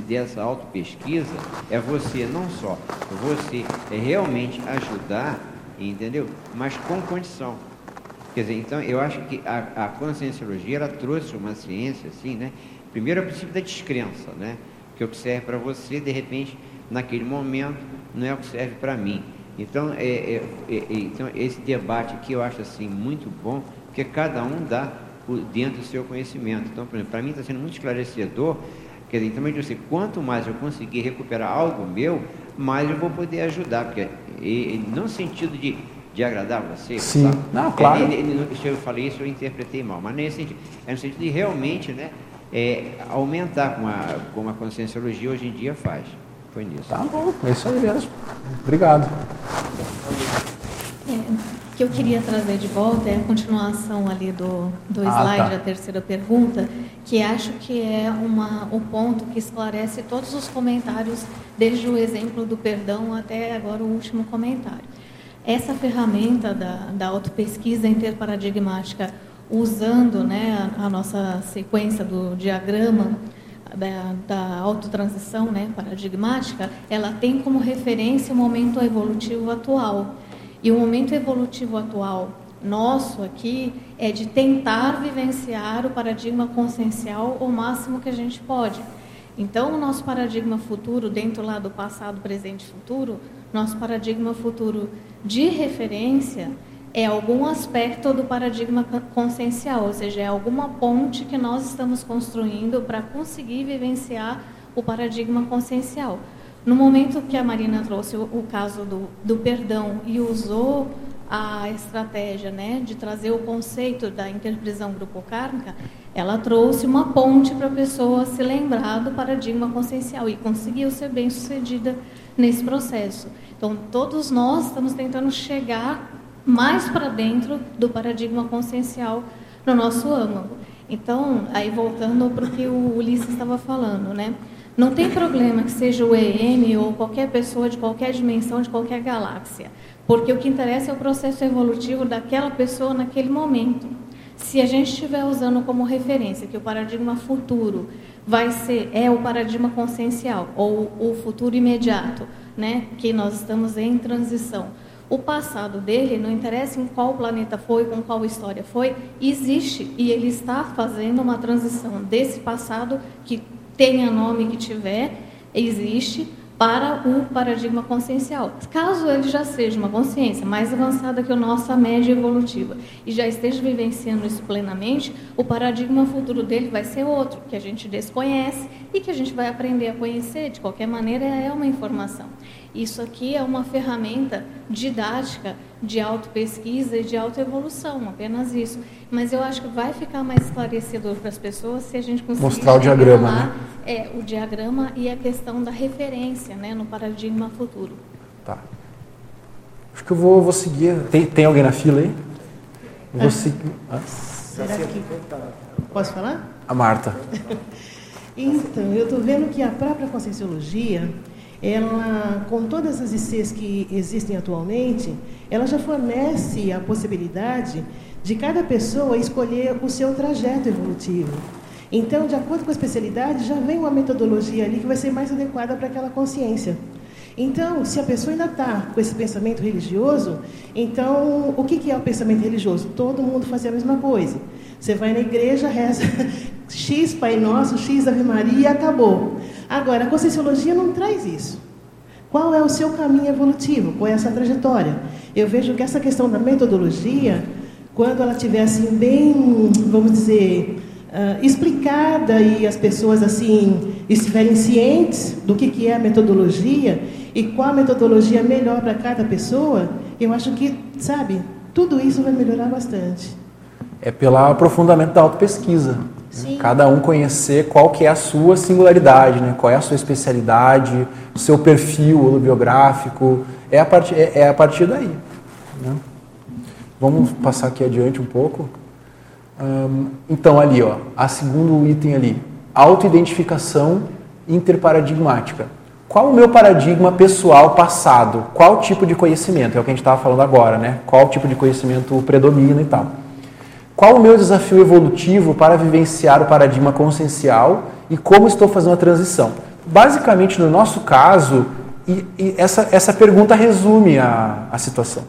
dessa autopesquisa é você não só você é realmente ajudar, entendeu? Mas com condição. Quer dizer, então eu acho que a, a conscienciologia ela trouxe uma ciência assim, né? Primeiro é o princípio da descrença, né? Que o que serve para você, de repente, naquele momento, não é o que serve para mim. Então, é, é- é- é- então, esse debate aqui eu acho assim muito bom, porque cada um dá o, dentro do seu conhecimento. Então, para mim está sendo muito esclarecedor. Quer dizer, então, eu digo assim, quanto mais eu conseguir recuperar algo meu, mais eu vou poder ajudar, porque e, e não no sentido de, de agradar você, Sim. sabe? Não, claro. É, e- e- e- se eu falei isso, eu interpretei mal, mas nesse sentido, é no sentido de realmente, né, é, aumentar como a, como a conscienciologia hoje em dia faz. Foi nisso. Tá bom, é isso aí mesmo. Obrigado. É, que eu queria trazer de volta é a continuação ali do, do Ah, slide tá. da terceira pergunta, que acho que é uma, o ponto que esclarece todos os comentários, desde o exemplo do perdão até agora o último comentário. Essa ferramenta da, da autopesquisa interparadigmática, usando né, a, a nossa sequência do diagrama, da, da autotransição né, paradigmática, ela tem como referência o momento evolutivo atual. E o momento evolutivo atual nosso aqui é de tentar vivenciar o paradigma consciencial o máximo que a gente pode. Então, o nosso paradigma futuro, dentro lá do passado, presente e futuro, nosso paradigma futuro de referência é algum aspecto do paradigma consciencial, ou seja, é alguma ponte que nós estamos construindo para conseguir vivenciar o paradigma consciencial. No momento que a Marina trouxe o, o caso do, do perdão e usou a estratégia né, de trazer o conceito da interprisão grupo-kármica, ela trouxe uma ponte para a pessoa se lembrar do paradigma consciencial e conseguiu ser bem sucedida nesse processo. Então, todos nós estamos tentando chegar mais para dentro do paradigma consciencial no nosso âmago. Então, aí voltando para o que o Ulisses estava falando, né? Não tem problema que seja o EM ou qualquer pessoa de qualquer dimensão, de qualquer galáxia, porque o que interessa é o processo evolutivo daquela pessoa naquele momento. Se a gente estiver usando como referência que o paradigma futuro vai ser é o paradigma consciencial ou o futuro imediato, né, que nós estamos em transição. O passado dele, não interessa em qual planeta foi, com qual história foi, existe e ele está fazendo uma transição desse passado que tenha nome que tiver, existe para o paradigma consciencial. Caso ele já seja uma consciência mais avançada que a nossa média evolutiva e já esteja vivenciando isso plenamente, o paradigma futuro dele vai ser outro, que a gente desconhece e que a gente vai aprender a conhecer. De qualquer maneira, é uma informação. Isso aqui é uma ferramenta didática de autopesquisa e de autoevolução, apenas isso. Mas eu acho que vai ficar mais esclarecedor para as pessoas se a gente conseguir mostrar o diagrama, né? É, o diagrama e a questão da referência, né, no paradigma futuro. Tá. Acho que eu vou, vou seguir. Tem, tem alguém na fila aí? Eu vou seguir. Ah, Será que... Posso falar? a Marta. Então, eu estou vendo que a própria Conscienciologia, ela, com todas as ICs que existem atualmente, ela já fornece a possibilidade de cada pessoa escolher o seu trajeto evolutivo. Então, de acordo com a especialidade, já vem uma metodologia ali que vai ser mais adequada para aquela consciência. Então, se a pessoa ainda está com esse pensamento religioso, então o que que é o pensamento religioso? Todo mundo fazia a mesma coisa. Você vai na igreja, reza X Pai Nosso, X Ave Maria e acabou. Agora, a Conscienciologia não traz isso. Qual é o seu caminho evolutivo? Qual é essa trajetória? Eu vejo que essa questão da metodologia, quando ela estiver assim bem, vamos dizer, ah, explicada e as pessoas assim estiverem cientes do que, que é a metodologia e qual a metodologia melhor para cada pessoa, eu acho que, sabe, tudo isso vai melhorar bastante. É pelo aprofundamento da autopesquisa. Cada um conhecer qual que é a sua singularidade, né? qual é a sua especialidade, o seu perfil holobiográfico. É a partir, é, é a partir daí. né? Vamos passar aqui adiante um pouco. Então, ali, ó, a segundo item ali, autoidentificação interparadigmática. Qual o meu paradigma pessoal passado? Qual tipo de conhecimento? É o que a gente estava falando agora, né? Qual tipo de conhecimento predomina e tal. Qual o meu desafio evolutivo para vivenciar o paradigma consciencial e como estou fazendo a transição? Basicamente, no nosso caso, e, e essa, essa pergunta resume a, a situação.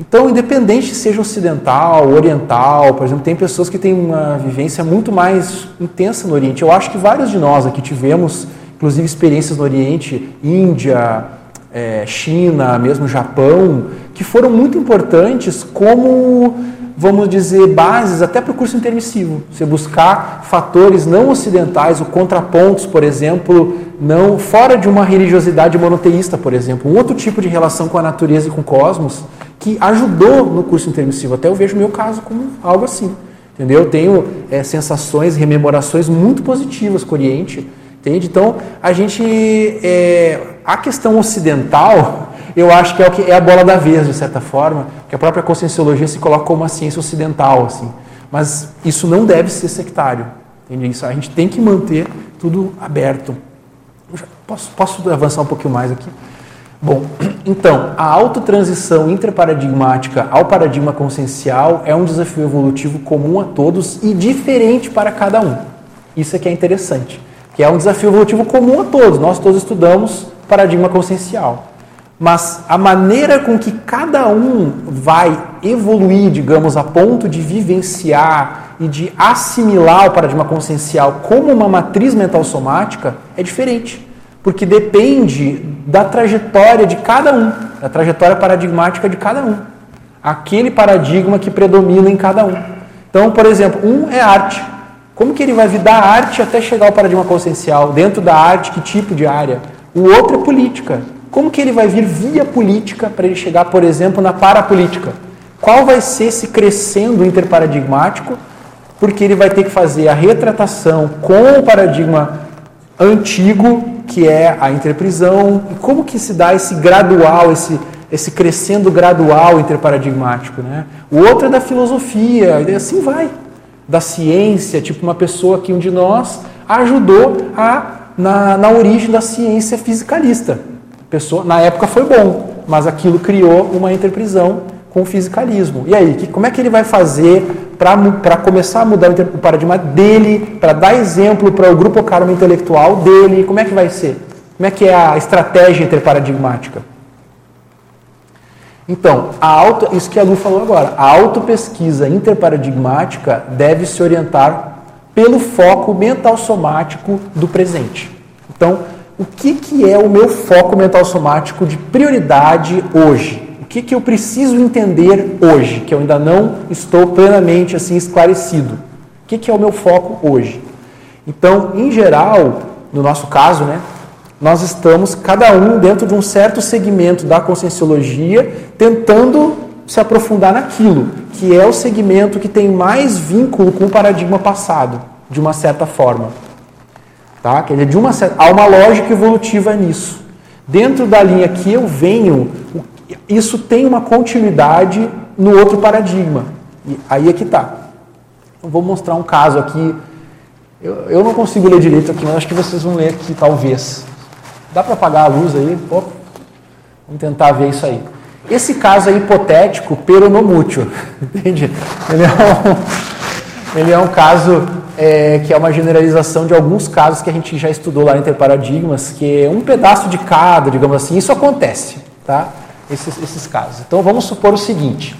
Então, independente seja ocidental, oriental, por exemplo, tem pessoas que têm uma vivência muito mais intensa no Oriente. Eu acho que vários de nós aqui tivemos, inclusive, experiências no Oriente, Índia, eh, China, mesmo Japão, que foram muito importantes como, vamos dizer, bases até para o curso intermissivo. Você buscar fatores não ocidentais, ou contrapontos, por exemplo, não fora de uma religiosidade monoteísta, por exemplo, um outro tipo de relação com a natureza e com o cosmos que ajudou no curso intermissivo. Até eu vejo o meu caso como algo assim. Entendeu? Eu tenho é, sensações, rememorações muito positivas com o Oriente. Entende? Então, a gente. É, a questão ocidental, eu acho que é, o que é a bola da vez, de certa forma, que a própria conscienciologia se coloca como uma ciência ocidental. Assim. Mas isso não deve ser sectário. Entende? Isso, a gente tem que manter tudo aberto. Posso, posso avançar um pouquinho mais aqui? Bom, então, a autotransição interparadigmática ao paradigma consciencial é um desafio evolutivo comum a todos e diferente para cada um. Isso é que é interessante, que é um desafio evolutivo comum a todos. Nós todos estudamos paradigma consciencial. Mas a maneira com que cada um vai evoluir, digamos, a ponto de vivenciar e de assimilar o paradigma consciencial como uma matriz mental somática é diferente porque depende da trajetória de cada um, da trajetória paradigmática de cada um. Aquele paradigma que predomina em cada um. Então, por exemplo, um é arte. Como que ele vai vir da arte até chegar ao paradigma consciencial? Dentro da arte, que tipo de área? O outro é política. Como que ele vai vir via política para ele chegar, por exemplo, na parapolítica? Qual vai ser esse crescendo interparadigmático? Porque ele vai ter que fazer a retratação com o paradigma antigo, que é a interprisão, e como que se dá esse gradual, esse, esse crescendo gradual interparadigmático. Né? O outro é da filosofia, e assim vai. da ciência, tipo uma pessoa que um de nós ajudou a na, na origem da ciência fisicalista. Pessoa, na época foi bom, mas aquilo criou uma interprisão com o fisicalismo. E aí, que, como é que ele vai fazer para começar a mudar o paradigma dele, para dar exemplo para o grupo karma intelectual dele? Como é que vai ser? Como é que é a estratégia interparadigmática? Então, a auto, isso que a Lu falou agora, a autopesquisa interparadigmática deve se orientar pelo foco mental somático do presente. Então, o que, que é o meu foco mental somático de prioridade hoje? O que, que eu preciso entender hoje, que eu ainda não estou plenamente assim esclarecido? O que, que é o meu foco hoje? Então, em geral, no nosso caso, né, nós estamos, cada um, dentro de um certo segmento da conscienciologia, tentando se aprofundar naquilo, que é o segmento que tem mais vínculo com o paradigma passado, de uma certa forma. Tá? Quer dizer, de uma há uma lógica evolutiva nisso. Dentro da linha que eu venho, isso tem uma continuidade no outro paradigma. E aí é que está. vou mostrar um caso aqui. Eu, eu não consigo ler direito aqui, mas acho que vocês vão ler aqui, talvez. Dá para apagar a luz aí? Vamos tentar ver isso aí. Esse caso é hipotético, pero no mútuo. Entende? Ele é um, ele é um caso é, que é uma generalização de alguns casos que a gente já estudou lá em Interparadigmas, que é um pedaço de cada, digamos assim. Isso acontece, tá? Esses, esses casos. Então vamos supor o seguinte.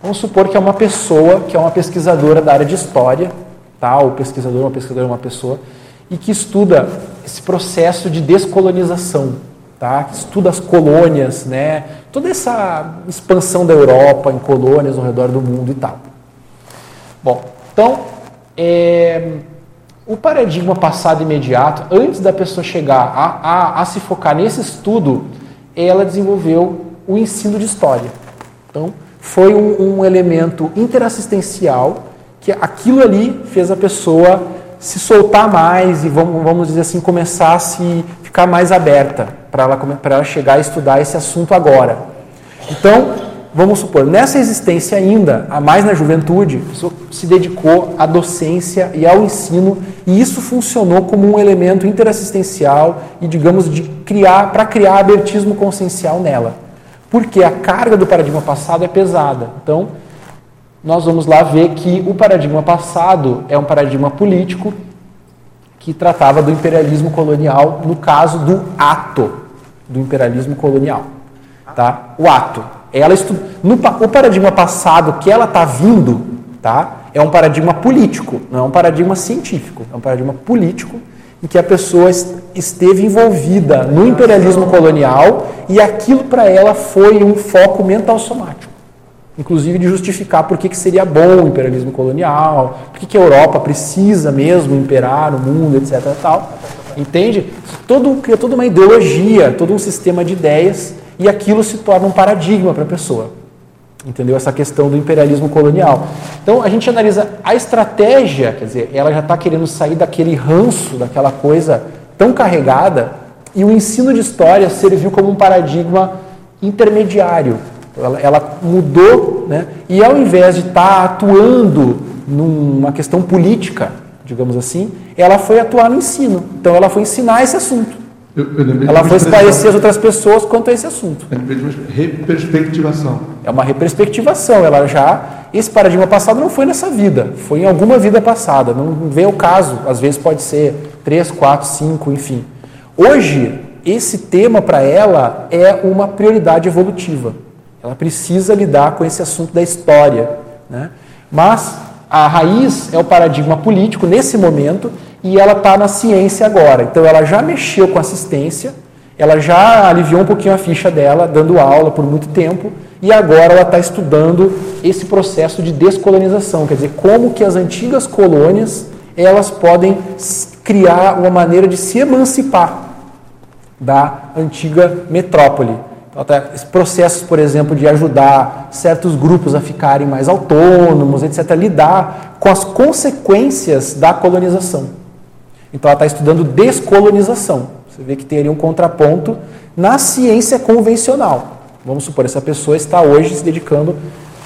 Vamos supor que é uma pessoa, que é uma pesquisadora da área de história, tá? O pesquisador, uma pesquisadora, uma pessoa, e que estuda esse processo de descolonização, tá? estuda as colônias, né? toda essa expansão da Europa em colônias ao redor do mundo e tal. Bom, então, é, o paradigma passado imediato, antes da pessoa chegar a, a, a se focar nesse estudo, ela desenvolveu o ensino de história. Então, foi um, um elemento interassistencial que aquilo ali fez a pessoa se soltar mais e vamos, vamos dizer assim começar a se ficar mais aberta para ela para ela chegar a estudar esse assunto agora. Então, vamos supor, nessa existência ainda, a mais na juventude, a pessoa se dedicou à docência e ao ensino e isso funcionou como um elemento interassistencial e digamos de criar para criar abertismo consciencial nela. Porque a carga do paradigma passado é pesada. Então, nós vamos lá ver que o paradigma passado é um paradigma político que tratava do imperialismo colonial, no caso do ato do imperialismo colonial. Tá? O ato. Ela estu... no, o paradigma passado que ela está vindo tá? é um paradigma político, não é um paradigma científico, é um paradigma político em que a pessoa esteve envolvida no imperialismo colonial e aquilo para ela foi um foco mental somático inclusive de justificar por que, que seria bom o imperialismo colonial, por que, que a Europa precisa mesmo imperar no mundo, etc. Tal. Entende? Todo, cria toda uma ideologia, todo um sistema de ideias e aquilo se torna um paradigma para a pessoa. Entendeu? Essa questão do imperialismo colonial. Então a gente analisa a estratégia, quer dizer, ela já está querendo sair daquele ranço, daquela coisa tão carregada, e o ensino de história serviu como um paradigma intermediário ela, ela mudou, né? e ao invés de estar tá atuando numa questão política, digamos assim, ela foi atuar no ensino. Então ela foi ensinar esse assunto. Eu, eu ela foi esclarecer as outras pessoas quanto a esse assunto. É reperspectivação. É uma reperspectivação. Ela já esse paradigma passado não foi nessa vida, foi em alguma vida passada. Não vê o caso. Às vezes pode ser três, quatro, cinco, enfim. Hoje esse tema para ela é uma prioridade evolutiva. Ela precisa lidar com esse assunto da história. Né? Mas a raiz é o paradigma político nesse momento e ela está na ciência agora. Então ela já mexeu com assistência, ela já aliviou um pouquinho a ficha dela, dando aula por muito tempo, e agora ela está estudando esse processo de descolonização, quer dizer, como que as antigas colônias elas podem criar uma maneira de se emancipar da antiga metrópole. Processos, por exemplo, de ajudar certos grupos a ficarem mais autônomos, etc., lidar com as consequências da colonização. Então, ela está estudando descolonização. Você vê que tem ali um contraponto na ciência convencional. Vamos supor, essa pessoa está hoje se dedicando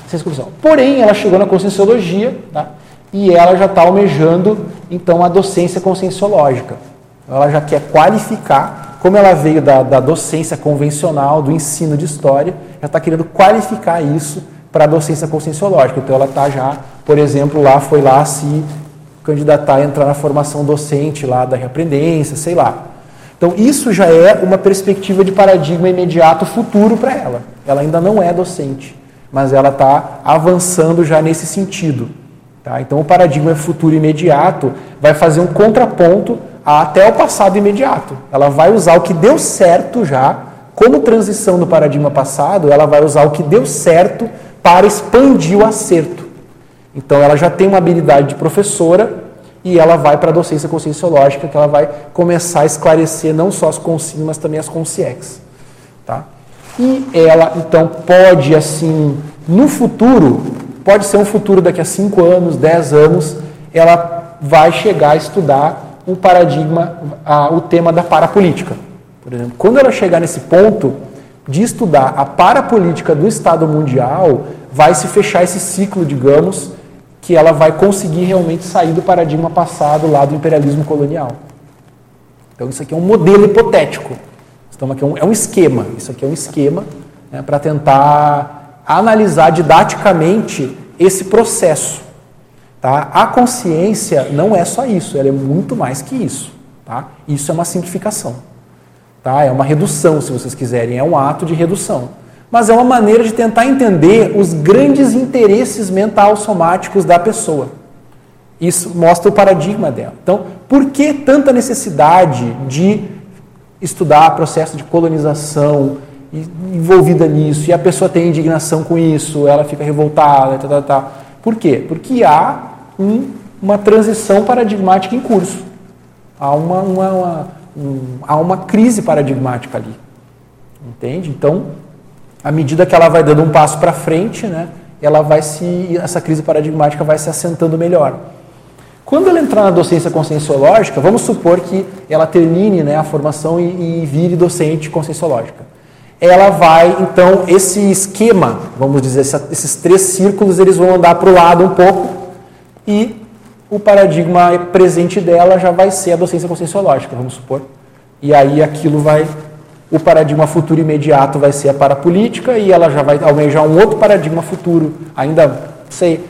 à ciência convencional. Porém, ela chegou na conscienciologia, tá? e ela já está almejando então a docência conscienciológica. Ela já quer qualificar, como ela veio da, da docência convencional, do ensino de história, já está querendo qualificar isso para a docência conscienciológica. Então ela está já, por exemplo, lá foi lá se candidatar a entrar na formação docente lá da reaprendência, sei lá. Então isso já é uma perspectiva de paradigma imediato futuro para ela. Ela ainda não é docente, mas ela está avançando já nesse sentido. Tá? Então o paradigma futuro imediato vai fazer um contraponto até o passado imediato. Ela vai usar o que deu certo já, como transição do paradigma passado, ela vai usar o que deu certo para expandir o acerto. Então ela já tem uma habilidade de professora e ela vai para a docência conscienciológica, que ela vai começar a esclarecer não só as consciências, mas também as consciex. Tá? E ela, então, pode, assim, no futuro, pode ser um futuro daqui a 5 anos, 10 anos, ela vai chegar a estudar o paradigma, a, o tema da parapolítica. Por exemplo, quando ela chegar nesse ponto de estudar a parapolítica do Estado mundial, vai se fechar esse ciclo, digamos, que ela vai conseguir realmente sair do paradigma passado lá do imperialismo colonial. Então isso aqui é um modelo hipotético. Então aqui é um, é um esquema. Isso aqui é um esquema né, para tentar analisar didaticamente esse processo. Tá? A consciência não é só isso, ela é muito mais que isso. Tá? Isso é uma simplificação. Tá? É uma redução, se vocês quiserem, é um ato de redução mas é uma maneira de tentar entender os grandes interesses mental somáticos da pessoa. Isso mostra o paradigma dela. Então, por que tanta necessidade de estudar processo de colonização envolvida nisso, e a pessoa tem indignação com isso, ela fica revoltada, tá, tá, tá. Por quê? Porque há um, uma transição paradigmática em curso. Há uma, uma, uma um, há uma crise paradigmática ali. Entende? Então, à medida que ela vai dando um passo para frente, né, ela vai se, essa crise paradigmática vai se assentando melhor. Quando ela entrar na docência conscienciológica, vamos supor que ela termine né, a formação e, e vire docente conscienciológica. Ela vai, então, esse esquema, vamos dizer, esses três círculos, eles vão andar para o lado um pouco e o paradigma presente dela já vai ser a docência conscienciológica, vamos supor. E aí aquilo vai o paradigma futuro imediato vai ser a parapolítica e ela já vai almejar um outro paradigma futuro, ainda sei.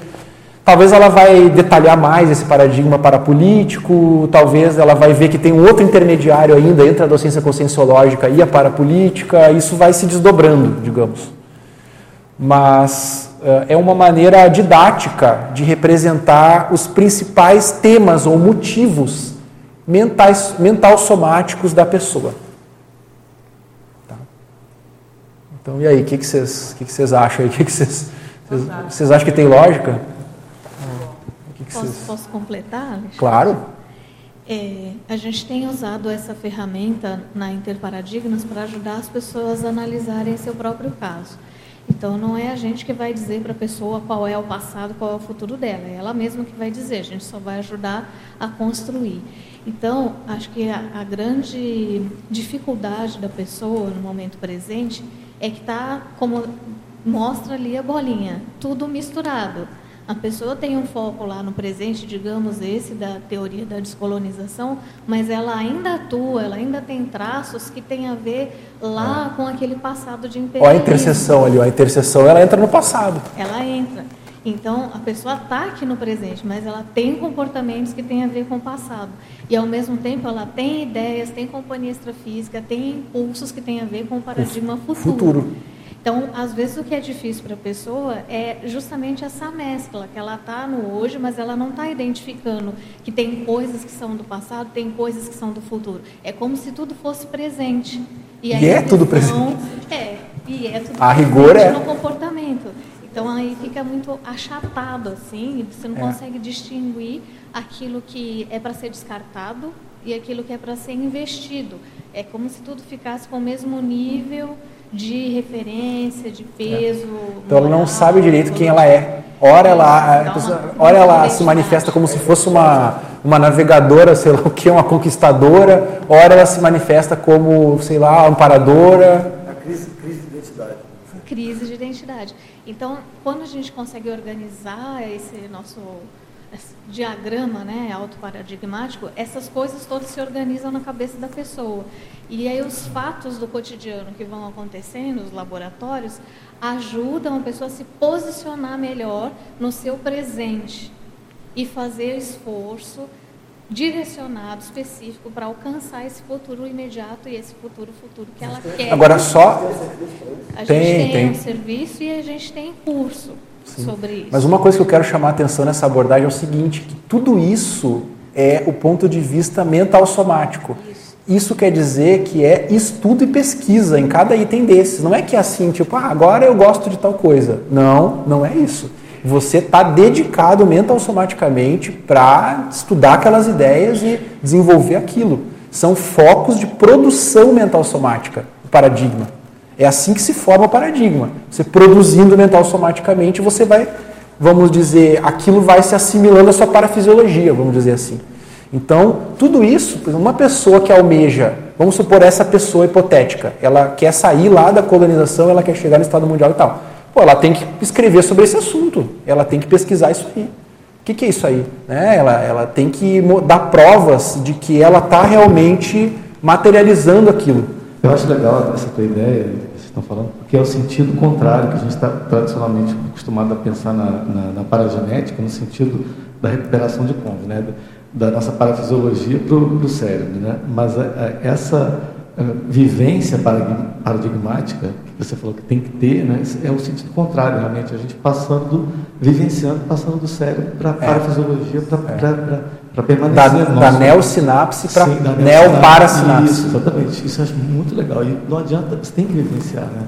Talvez ela vai detalhar mais esse paradigma parapolítico, talvez ela vai ver que tem um outro intermediário ainda entre a docência conscienciológica e a parapolítica, isso vai se desdobrando, digamos. Mas uh, é uma maneira didática de representar os principais temas ou motivos mentais, mental somáticos da pessoa. Então, e aí, o que, que, vocês, que, que vocês acham aí? Que que vocês, vocês, acham que tem lógica? Que que posso, vocês... posso completar? Alexandre? Claro. É, a gente tem usado essa ferramenta na Interparadigmas para ajudar as pessoas a analisarem seu próprio caso. Então, não é a gente que vai dizer para a pessoa qual é o passado, qual é o futuro dela. É ela mesma que vai dizer. A gente só vai ajudar a construir. Então, acho que a, a grande dificuldade da pessoa no momento presente é que está, como mostra ali a bolinha, tudo misturado. A pessoa tem um foco lá no presente, digamos esse da teoria da descolonização, mas ela ainda atua, ela ainda tem traços que têm a ver lá é. com aquele passado de imperialismo. Olha a interseção ali, a interseção ela entra no passado. Ela entra. Então, a pessoa está aqui no presente, mas ela tem comportamentos que têm a ver com o passado. E, ao mesmo tempo, ela tem ideias, tem companhia extrafísica, tem impulsos que têm a ver com o paradigma futuro. futuro. Então, às vezes, o que é difícil para a pessoa é justamente essa mescla, que ela está no hoje, mas ela não está identificando que tem coisas que são do passado, tem coisas que são do futuro. É como se tudo fosse presente. E, e é tudo presente. É, e é tudo a rigor é. no comportamento. Então aí fica muito achatado assim, você não é. consegue distinguir aquilo que é para ser descartado e aquilo que é para ser investido. É como se tudo ficasse com o mesmo nível de referência, de peso. É. Então ela não sabe direito quem ela é. Ora ela, pessoa, ora ela se manifesta como se fosse uma, uma navegadora, sei lá o que, uma conquistadora, ora ela se manifesta como, sei lá, amparadora. A crise, crise de identidade. Crise de identidade. Então, quando a gente consegue organizar esse nosso diagrama né, autoparadigmático, essas coisas todas se organizam na cabeça da pessoa. E aí os fatos do cotidiano que vão acontecendo nos laboratórios ajudam a pessoa a se posicionar melhor no seu presente e fazer esforço direcionado, específico, para alcançar esse futuro imediato e esse futuro futuro que ela quer. Agora só A gente tem, tem, tem. um serviço e a gente tem curso sobre isso. Mas uma coisa que eu quero chamar a atenção nessa abordagem é o seguinte, que tudo isso é o ponto de vista mental somático. Isso quer dizer que é estudo e pesquisa em cada item desses. Não é que é assim, tipo, ah, agora eu gosto de tal coisa. Não, não é isso. Você está dedicado mental somaticamente para estudar aquelas ideias e desenvolver aquilo. São focos de produção mental somática, o paradigma. É assim que se forma o paradigma. Você produzindo mental somaticamente, você vai, vamos dizer, aquilo vai se assimilando à sua parafisiologia, vamos dizer assim. Então, tudo isso, uma pessoa que almeja, vamos supor essa pessoa hipotética, ela quer sair lá da colonização, ela quer chegar no Estado Mundial e tal. Pô, ela tem que escrever sobre esse assunto, ela tem que pesquisar isso aí. O que, que é isso aí? Né? Ela, ela tem que dar provas de que ela está realmente materializando aquilo. Eu acho legal essa tua ideia vocês estão falando, porque é o sentido contrário que a gente está tradicionalmente acostumado a pensar na, na, na paragenética, no sentido da recuperação de Conv, né? da nossa parafisiologia para o cérebro. Né? Mas a- a- essa a, vivência paradig- paradigmática você falou que tem que ter, né? é o sentido contrário, realmente, a gente passando, vivenciando, passando do cérebro para a parafisiologia, para permanecer. Da, da neossinapse para Sim, da neoparasinapse. Isso, exatamente. Isso eu acho muito legal. E não adianta, você tem que vivenciar, né?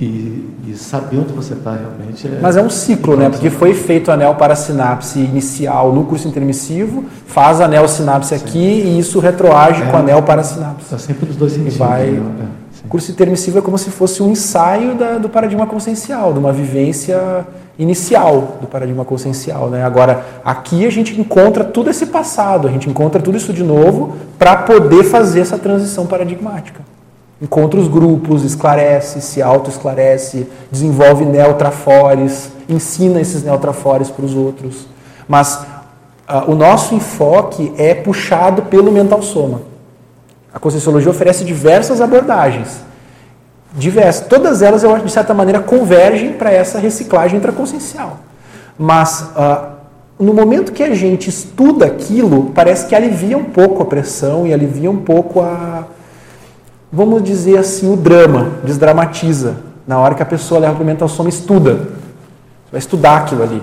E, e saber onde você está realmente. Mas é um ciclo, né? Porque foi feito a neoparasinapse inicial no curso intermissivo, faz a neosinapse aqui e isso retroage É. com a neoparasinapse. Está sempre nos dois E sentidos. vai... né? O curso intermissivo é como se fosse um ensaio da- do paradigma consciencial, de uma vivência inicial do paradigma consciencial. Né? Agora, aqui a gente encontra todo esse passado, a gente encontra tudo isso de novo para poder fazer essa transição paradigmática. Encontra os grupos, esclarece, se auto-esclarece, desenvolve neotrafores, ensina esses neotrafores para os outros. Mas ah, o nosso enfoque é puxado pelo mental soma. A Conscienciologia oferece diversas abordagens. Diversas. Todas elas, eu acho, de certa maneira, convergem para essa reciclagem intraconsciencial. Mas, ah, no momento que a gente estuda aquilo, parece que alivia um pouco a pressão e alivia um pouco a, vamos dizer assim, o drama, desdramatiza. Na hora que a pessoa leva para o e estuda. Vai estudar aquilo ali.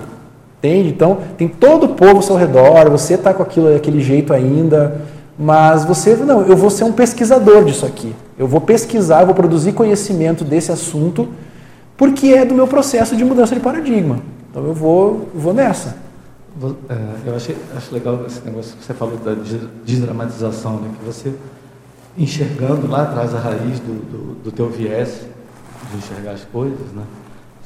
Entende? Então, tem todo o povo ao seu redor, você está com aquilo daquele jeito ainda, mas você, não, eu vou ser um pesquisador disso aqui. Eu vou pesquisar, eu vou produzir conhecimento desse assunto, porque é do meu processo de mudança de paradigma. Então, eu vou, vou nessa. É, eu achei, acho legal esse negócio que você falou da des- desdramatização, né? que você enxergando lá atrás a raiz do, do, do teu viés de enxergar as coisas, né?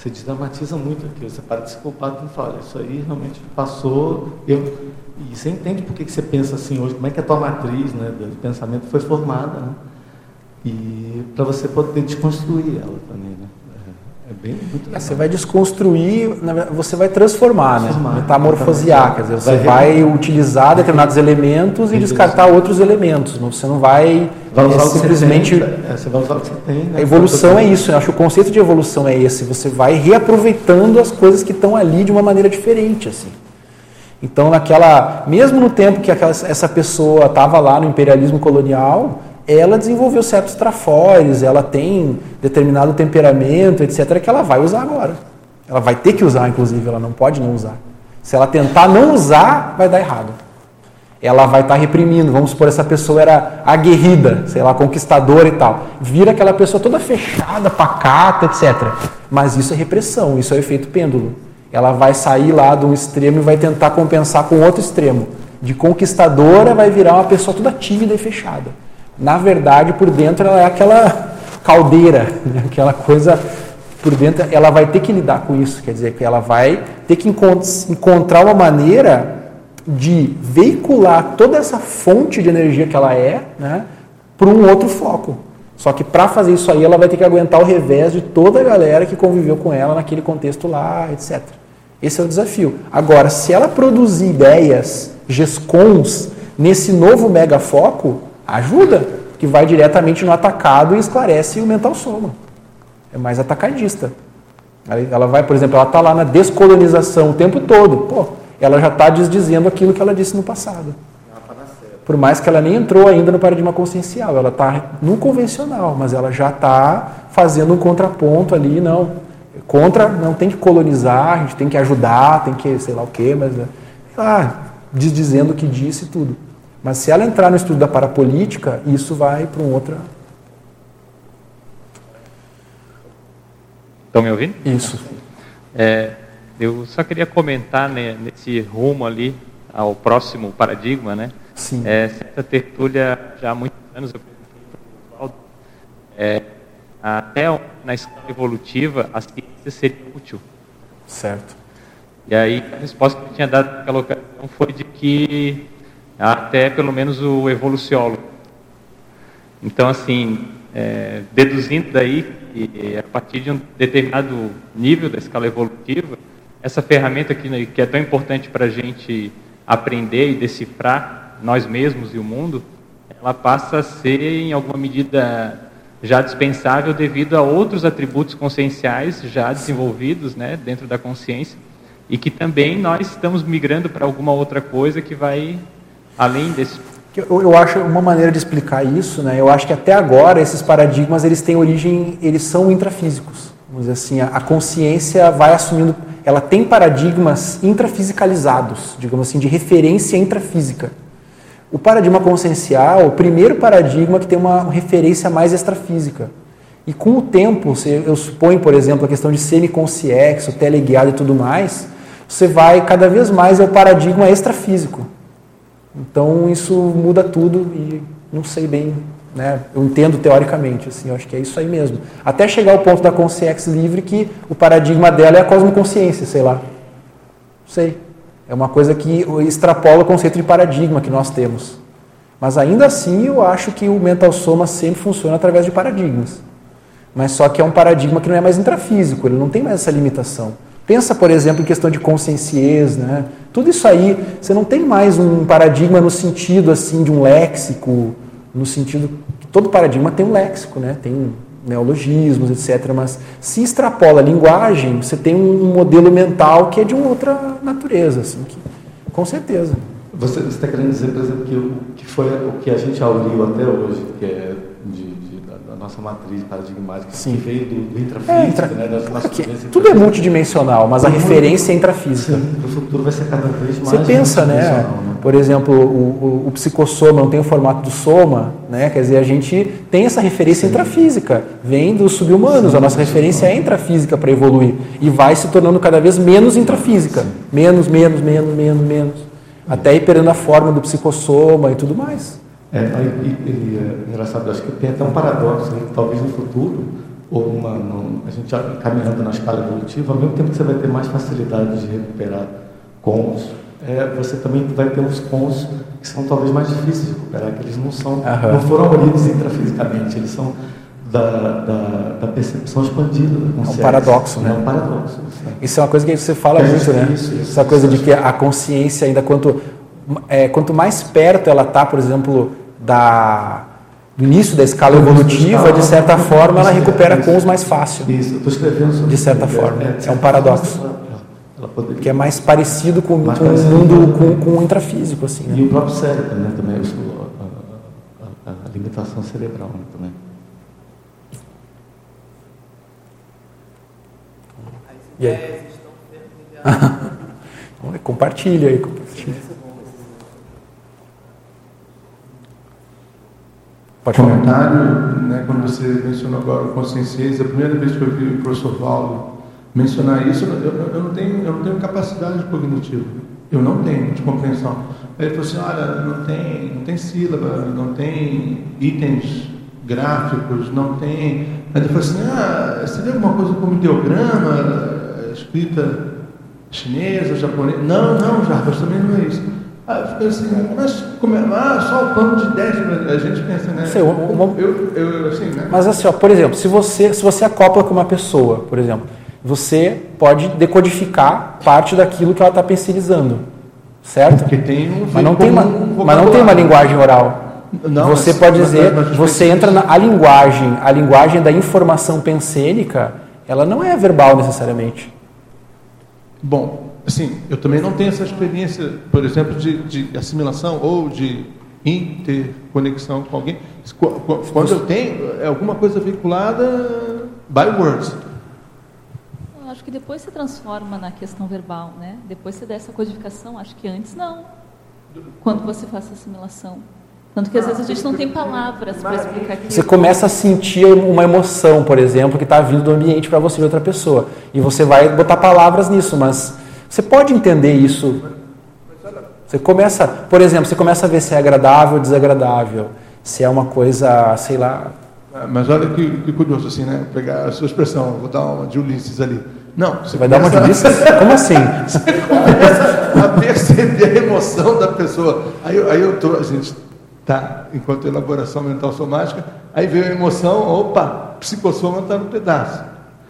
Você desdramatiza muito aquilo, você para de se culpar e fala, isso aí realmente passou, eu, e você entende por que, que você pensa assim hoje, como é que a tua matriz né, do pensamento foi formada, né? e para você poder desconstruir ela também? É, é bem muito legal. Você vai desconstruir, você vai transformar, Transformar, né? metamorfosear. Quer dizer, você Vai vai, utilizar determinados elementos e descartar outros elementos. Você não vai, Vai usar é, simplesmente. você tem, é, você vai usar o que você tem. Né? A evolução é isso, eu acho que o conceito de evolução é esse. Você vai reaproveitando as coisas que estão ali de uma maneira diferente, assim. Então, naquela, mesmo no tempo que aquela, essa pessoa estava lá no imperialismo colonial, ela desenvolveu certos trafores, ela tem determinado temperamento, etc., que ela vai usar agora. Ela vai ter que usar, inclusive, ela não pode não usar. Se ela tentar não usar, vai dar errado. Ela vai estar reprimindo. Vamos supor, essa pessoa era aguerrida, sei lá, conquistadora e tal. Vira aquela pessoa toda fechada, pacata, etc. Mas isso é repressão, isso é efeito pêndulo. Ela vai sair lá de um extremo e vai tentar compensar com outro extremo. De conquistadora vai virar uma pessoa toda tímida e fechada. Na verdade, por dentro ela é aquela caldeira, né? aquela coisa por dentro, ela vai ter que lidar com isso. Quer dizer, que ela vai ter que encont encontrar uma maneira de veicular toda essa fonte de energia que ela é né, para um outro foco. Só que para fazer isso aí, ela vai ter que aguentar o revés de toda a galera que conviveu com ela naquele contexto lá, etc. Esse é o desafio. Agora, se ela produzir ideias, GESCONs, nesse novo megafoco, ajuda, que vai diretamente no atacado e esclarece o mental soma. É mais atacadista. Ela vai, por exemplo, ela está lá na descolonização o tempo todo. Pô, ela já está desdizendo aquilo que ela disse no passado. Por mais que ela nem entrou ainda no paradigma consciencial, ela está no convencional, mas ela já está fazendo um contraponto ali, não. Contra, não tem que colonizar, a gente tem que ajudar, tem que sei lá o quê, mas sei lá, desdizendo o que disse tudo. Mas se ela entrar no estudo da parapolítica, isso vai para um outra. Estão me ouvindo? Isso. É, eu só queria comentar né, nesse rumo ali ao próximo paradigma, né? Sim. É, certa tertúlia, já há muitos anos, eu perguntei para o Oswaldo, é, até na escala evolutiva a ciência seria útil. Certo. E aí a resposta que eu tinha dado naquela ocasião foi de que até pelo menos o evoluciólogo. Então, assim, é, deduzindo daí que a partir de um determinado nível da escala evolutiva, essa ferramenta que, né, que é tão importante para a gente aprender e decifrar nós mesmos e o mundo, ela passa a ser, em alguma medida, já dispensável devido a outros atributos conscienciais já desenvolvidos né, dentro da consciência e que também nós estamos migrando para alguma outra coisa que vai além desse Eu, eu acho uma maneira de explicar isso, né? Eu acho que até agora esses paradigmas eles têm origem, eles são intrafísicos. Vamos dizer assim, a, a consciência vai assumindo, ela tem paradigmas intrafisicalizados, digamos assim, de referência intrafísica. O paradigma consciencial, o primeiro paradigma que tem uma referência mais extrafísica. E com o tempo, se eu suponho, por exemplo, a questão de semiconsciexo, teleguiado e tudo mais, você vai cada vez mais ao paradigma extrafísico. Então isso muda tudo e não sei bem, né? Eu entendo teoricamente, assim, eu acho que é isso aí mesmo. Até chegar ao ponto da consciência livre que o paradigma dela é a cosmoconsciência, sei lá. Não sei. É uma coisa que extrapola o conceito de paradigma que nós temos. Mas ainda assim eu acho que o mental soma sempre funciona através de paradigmas. Mas só que é um paradigma que não é mais intrafísico, ele não tem mais essa limitação. Pensa, por exemplo, em questão de conscienciez, né? Tudo isso aí, você não tem mais um paradigma no sentido assim de um léxico, no sentido que todo paradigma tem um léxico, né? Tem neologismos, etc. Mas se extrapola a linguagem, você tem um modelo mental que é de uma outra natureza, assim, que, com certeza. Você está querendo dizer, por exemplo, que o que foi o que a gente auliu até hoje, que é de, nossa matriz paradigmática, Sim. que veio do, do É, intrafísico, intra- né, das nossas que- tudo é multidimensional, mas a referência é intrafísica. Sim, no futuro vai ser cada vez mais Você pensa, né? multidimensional, Por exemplo, o, o, o psicossoma não tem o formato do soma, né? Quer dizer, a gente tem essa referência intrafísica, vem dos subhumanos, a nossa referência é intrafísica para evoluir e vai se tornando cada vez menos intrafísica, menos, menos, menos, menos, menos, até ir perdendo a forma do psicossoma e tudo mais. É, e, e, é engraçado, acho que tem até um paradoxo, né? talvez no futuro, ou uma, a gente já caminhando na escala evolutiva, ao mesmo tempo que você vai ter mais facilidade de recuperar cons, é, você também vai ter uns cons que são talvez mais difíceis de recuperar, que eles não são, não foram abolidos intrafisicamente, eles são da, da, da percepção expandida da consciência. paradoxo, né? É um paradoxo. né? Isso é uma coisa que você fala É, muito, né? isso, isso, Essa coisa isso. de que a consciência ainda quanto é, quanto mais perto ela está, por exemplo, da do início da escala evolutiva, de certa forma, ela recupera isso. cons mais fácil. Isso, eu estou escrevendo sobre De certa forma. de É um paradoxo. Que é mais parecido com, Mais com parecido o mundo com- com, com o intrafísico, assim. E Né? o próprio cérebro, né, também, a, a- a- limitação cerebral né, também. E aí? Vamos ver, Compartilha aí. Compartilha. Pode comentário, né, quando você mencionou agora o conscienciência, a primeira vez que eu vi o professor Paulo mencionar isso, eu, eu- não tenho, eu não tenho capacidade cognitiva, eu não tenho de compreensão. Aí ele falou assim, olha, não tem, não tem sílaba, não tem itens gráficos, não tem. Aí ele falou assim, ah, vê alguma coisa como ideograma, escrita chinesa, japonesa? Não, não, Jarbas, também não é isso. Aí eu fiquei assim, mas como é? Ah, só o plano de 10, a gente pensa, né? Sei, uma- eu, eu, assim, né? Mas assim, ó, por exemplo, se você, se você acopla com uma pessoa, por exemplo, você pode decodificar parte daquilo que ela está pensilizando, certo? Porque tem um Mas não tem uma, mas não tem uma linguagem oral. Não, você mas- pode dizer, mas- mas- você entra na a linguagem, a linguagem da informação pensênica, ela não é verbal necessariamente. Bom, assim, eu também não tenho essa experiência, por exemplo, de, de assimilação ou de interconexão com alguém. Qu- qu- Quando eu tenho, é alguma coisa vinculada by words. Eu acho que depois se transforma na questão verbal, né? Depois você dá essa codificação, acho que antes não. Quando você faz essa assimilação. Tanto que às vezes a gente não tem palavras para explicar aquilo. Você começa a sentir uma emoção, por exemplo, que está vindo do ambiente para você de outra pessoa. E você vai botar palavras nisso, mas você pode entender isso. Você começa, por exemplo, você começa a ver se é agradável ou desagradável. Se é uma coisa, sei lá. Ah, Mas olha que, que curioso, assim, né? Pegar a sua expressão, vou dar uma de Ulisses ali. Não, você Vai dar uma de Ulisses? Como assim? Você começa a perceber a emoção da pessoa. Aí, eu- aí eu tô, a gente tá, enquanto elaboração mental somática, aí veio a emoção, opa, psicossoma está no pedaço.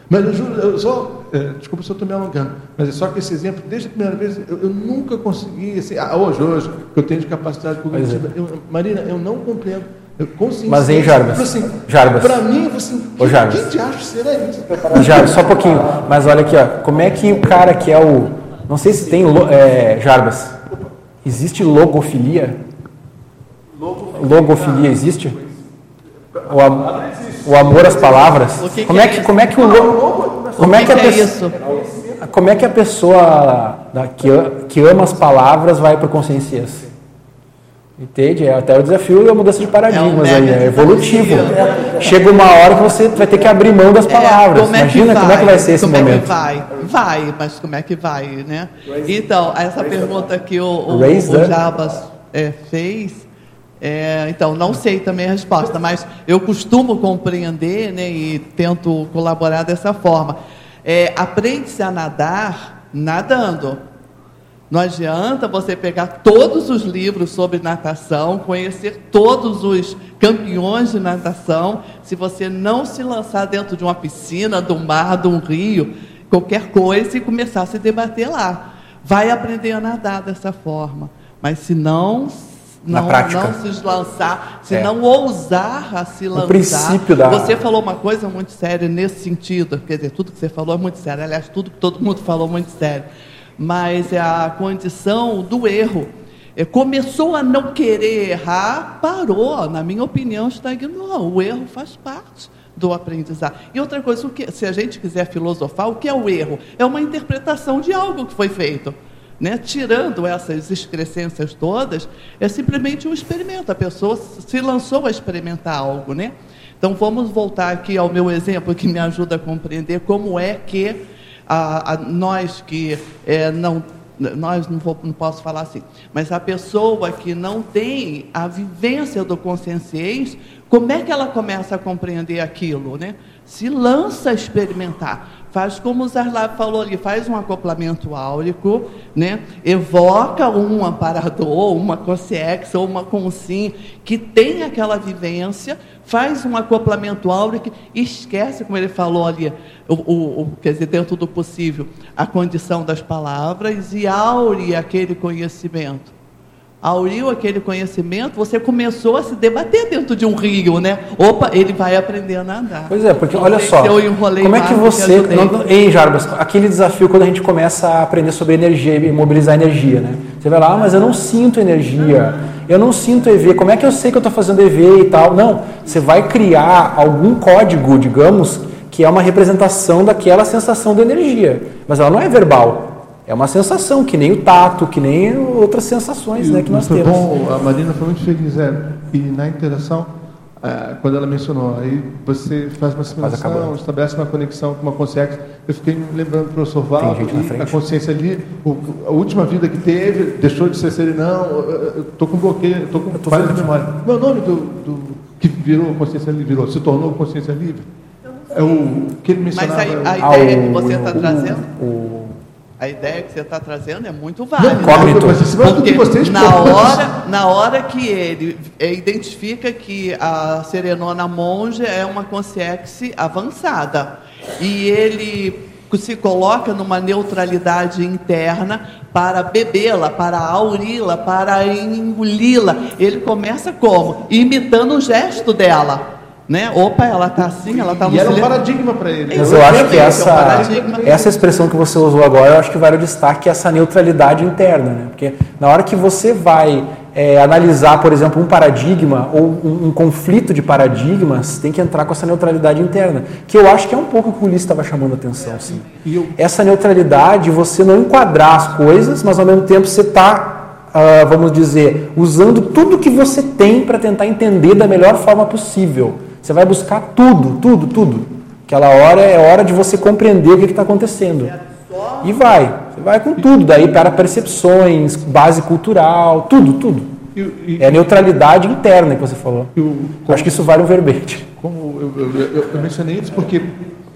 Mas eu eu só, é, desculpa se eu estou me alongando, mas é só que esse exemplo, desde a primeira vez, eu, eu nunca consegui, assim, ah, hoje, hoje, que eu tenho de capacidade cognitiva, eu, Marina, eu não compreendo. Eu Mas, hein, Jarbas? Assim, Jarbas. Para mim, assim, Ô, Jarbas. quem de acho será isso? Já, só um pouquinho. Mas olha aqui, ó. Como é que o cara que é o. Não sei se tem. É, Jarbas. Existe logofilia? Logofilia existe? O, am- o amor às palavras? O que que como é é que, isso? como é que o como é que que a que é pessoa- isso? Como é que a pessoa da- que, a- que ama as palavras vai para consciência? Entende? É até o desafio da mudança de paradigmas É um aí, é evolutivo. Chega uma hora que você vai ter que abrir mão das palavras. como é que Imagina como é que vai ser esse como momento. É que vai? Vai, mas como é que vai, né? Então, essa pergunta que o, o, o Jabas é, fez, é, então, não sei também a resposta, mas eu costumo compreender né, e tento colaborar dessa forma. É, Aprende-se a nadar nadando. Não adianta você pegar todos os livros sobre natação, conhecer todos os campeões de natação, se você não se lançar dentro de uma piscina, do mar, de um rio, qualquer coisa e começar a se debater lá. Vai aprender a nadar dessa forma. Mas se não, Na não, prática. não se lançar, se É. não ousar a se lançar. princípio da- Você falou uma coisa muito séria nesse sentido. Quer dizer, tudo que você falou é muito sério. Aliás, tudo que todo mundo falou é muito sério. Mas é a condição do erro. É, começou a não querer errar, parou. Na minha opinião, estagnou. O erro faz parte do aprendizado. E outra coisa, o que, se a gente quiser filosofar, o que é o erro? É uma interpretação de algo que foi feito. Né? Tirando essas excrescências todas, é simplesmente um experimento. A pessoa se lançou a experimentar algo. Né? Então, vamos voltar aqui ao meu exemplo que me ajuda a compreender como é que a, a- nós que é, não nós não, vou, não posso falar assim, mas a pessoa que não tem a vivência do consciência, como é que ela começa a compreender aquilo, né? Se lança a experimentar, faz como o Zarlab falou ali, faz um acoplamento áurico, né? Evoca um amparador, uma consciência ou uma consim que tem aquela vivência, faz um acoplamento áurico, esquece, como ele falou ali, o, o- o- quer dizer, dentro do possível, a condição das palavras e aure aquele conhecimento. Auriu aquele conhecimento, você começou a se debater dentro de um rio, né? Opa, ele vai aprender a nadar. Pois é, porque olha só, como é que você, não, ei Jarbas, aquele desafio quando a gente começa a aprender sobre energia e mobilizar energia, né? Você vai lá, ah, mas eu não sinto energia, eu não sinto EV, como é que eu sei que eu estou fazendo EV e tal? Não, você vai criar algum código, digamos, que é uma representação daquela sensação de energia, mas ela não é verbal, é uma sensação, que nem o tato, que nem outras sensações né, que nós foi temos. bom, a Marina foi muito feliz, é, e na interação, ah, quando ela mencionou, aí você faz uma assimilação, estabelece uma conexão com uma consciência. Eu fiquei me lembrando do professor e frente. a consciência ali, o- a última vida que teve, deixou de ser serenão, eu estou com bloqueio, estou com falha de memória. Meu nome do, do que virou consciência livre, virou, se tornou consciência livre, é o que ele Mas mencionava. a, a é o- ideia que você está trazendo, O, a ideia que você está trazendo é muito válida. Em cima do Porque na hora, na hora que ele é, identifica que a serenona monja é uma consciência avançada e ele se coloca numa neutralidade interna para bebê-la, para auri-la, para engoli-la. Ele começa como? Imitando o gesto dela. Né? Opa, ela está assim, ela está no E era um paradigma para ele. Mas eu acho que é um essa, essa expressão que você usou agora, eu acho que vale o destaque essa neutralidade interna. Né? Porque na hora que você vai é, analisar, por exemplo, um paradigma ou um, um conflito de paradigmas, tem que entrar com essa neutralidade interna. Que eu acho que é um pouco o que o Ulisses estava chamando a atenção. Assim. E Essa neutralidade, você não enquadrar as coisas, mas ao mesmo tempo você está, ah, vamos dizer, usando tudo que você tem para tentar entender da melhor forma possível. Você vai buscar tudo, tudo, tudo. Aquela hora é hora de você compreender o que está acontecendo. E vai, você vai com tudo, daí para percepções, base cultural, tudo, tudo. e- e- É a neutralidade interna que você falou. Eu acho que isso vale um verbete. Como eu, eu- eu- eu mencionei isso porque,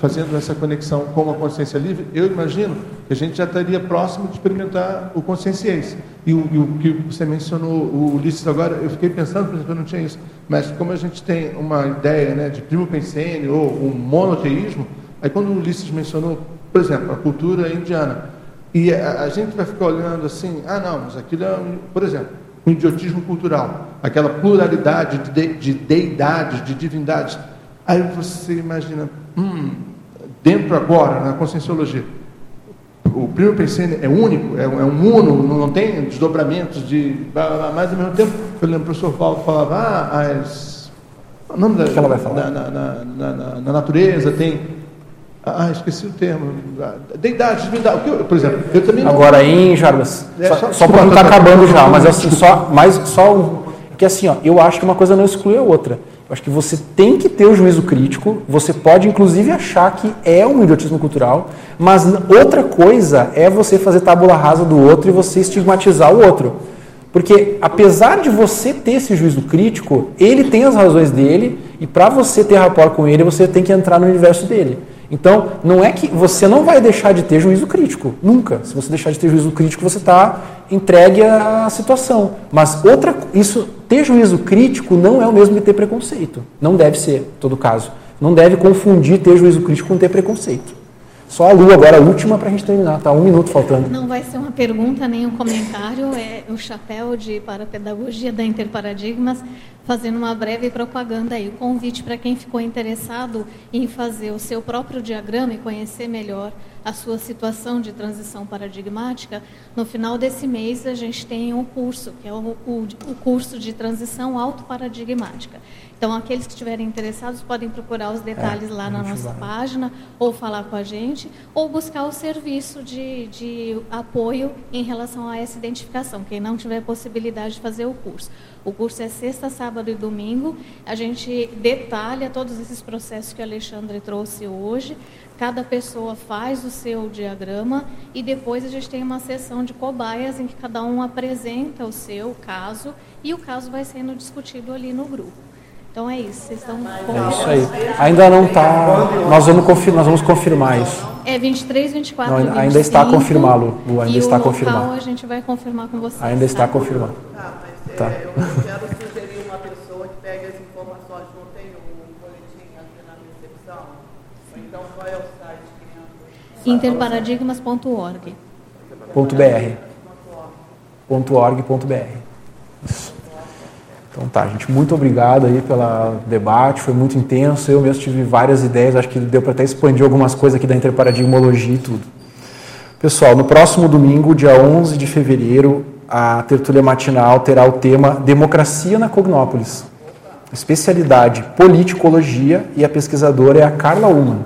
fazendo essa conexão com a consciência livre, eu imagino que a gente já estaria próximo de experimentar o conscienciência. E o, e o que você mencionou, o Ulisses agora, eu fiquei pensando, por exemplo, eu não tinha isso, mas como a gente tem uma ideia né, de primo pensene ou um monoteísmo, aí quando o Ulisses mencionou, por exemplo, a cultura indiana, e a, a gente vai ficar olhando assim, ah não, mas aquilo é, por exemplo, um idiotismo cultural, aquela pluralidade de, de, de deidades, de divindades. Aí você imagina, hum, dentro agora, na conscienciologia, o primo pensene é único, é, um- é uno, não, tem desdobramentos de. Mas ao mesmo tempo, eu lembro que o professor Paulo falava, ah, as. O nome da, que ela vai falar? Na, na, na, na- na natureza tem. Ah, esqueci o termo. Deidade, divindade. Por exemplo, eu também. Agora, hein, Jarbas? É, Só, para não estar acabando já, mas assim, só, mais, só um, que assim, ó, eu acho que uma coisa não exclui a outra. Acho que você tem que ter o juízo crítico, você pode inclusive achar que é um idiotismo cultural, mas outra coisa é você fazer tábula rasa do outro e você estigmatizar o outro. Porque apesar de você ter esse juízo crítico, ele tem as razões dele e para você ter rapport com ele, você tem que entrar no universo dele. Então, não é que você não vai deixar de ter juízo crítico, nunca. Se você deixar de ter juízo crítico, você está entregue à situação. Mas outra, isso, ter juízo crítico não é o mesmo que ter preconceito. Não deve ser, em todo caso. Não deve confundir ter juízo crítico com ter preconceito. Só a Lu agora, a última para a gente terminar, tá? Um minuto faltando. Não vai ser uma pergunta nem um comentário, é o chapéu de parapedagogia da Interparadigmas fazendo uma breve propaganda aí. O convite para quem ficou interessado em fazer o seu próprio diagrama e conhecer melhor a sua situação de transição paradigmática, no final desse mês a gente tem um curso, que é o, o, o curso de transição autoparadigmática. Então, aqueles que estiverem interessados podem procurar os detalhes lá na nossa página, ou falar com a gente, ou buscar o serviço de, de apoio em relação a essa identificação, quem não tiver possibilidade de fazer o curso. O curso é sexta, sábado e domingo. A gente detalha todos esses processos que o Alexandre trouxe hoje. Cada pessoa faz o seu diagrama e depois a gente tem uma sessão de cobaias em que cada um apresenta o seu caso e o caso vai sendo discutido ali no grupo. Então é isso, vocês estão É isso aí. Ainda não está. Nós vamos, confir, nós vamos confirmar isso. É 23, 24 Não, e ainda 25, está confirmado, Lu, ainda e está o local confirmado. a gente vai confirmar com vocês. Ainda está tá? confirmado. Tá, mas Tá. é, eu quero sugerir uma pessoa que pegue as informações, não tem um boletim aqui na recepção? Ou então qual é o site que entra? Então tá, gente, muito obrigado aí pelo debate, foi muito intenso, eu mesmo tive várias ideias, acho que deu para até expandir algumas coisas aqui da interparadigmologia e tudo. Pessoal, no próximo domingo, dia 11 de fevereiro, a tertúlia matinal terá o tema Democracia na Cognópolis. Especialidade Politicologia e a pesquisadora é a Carla Ullmann.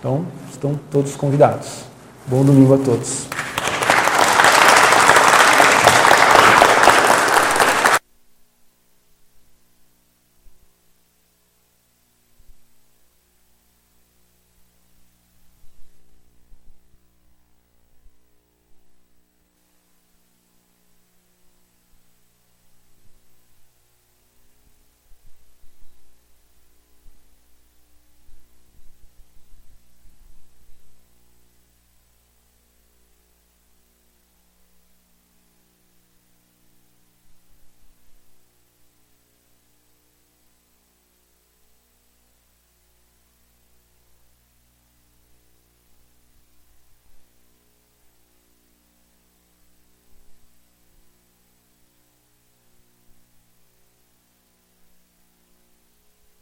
Então, estão todos convidados. Bom domingo a todos.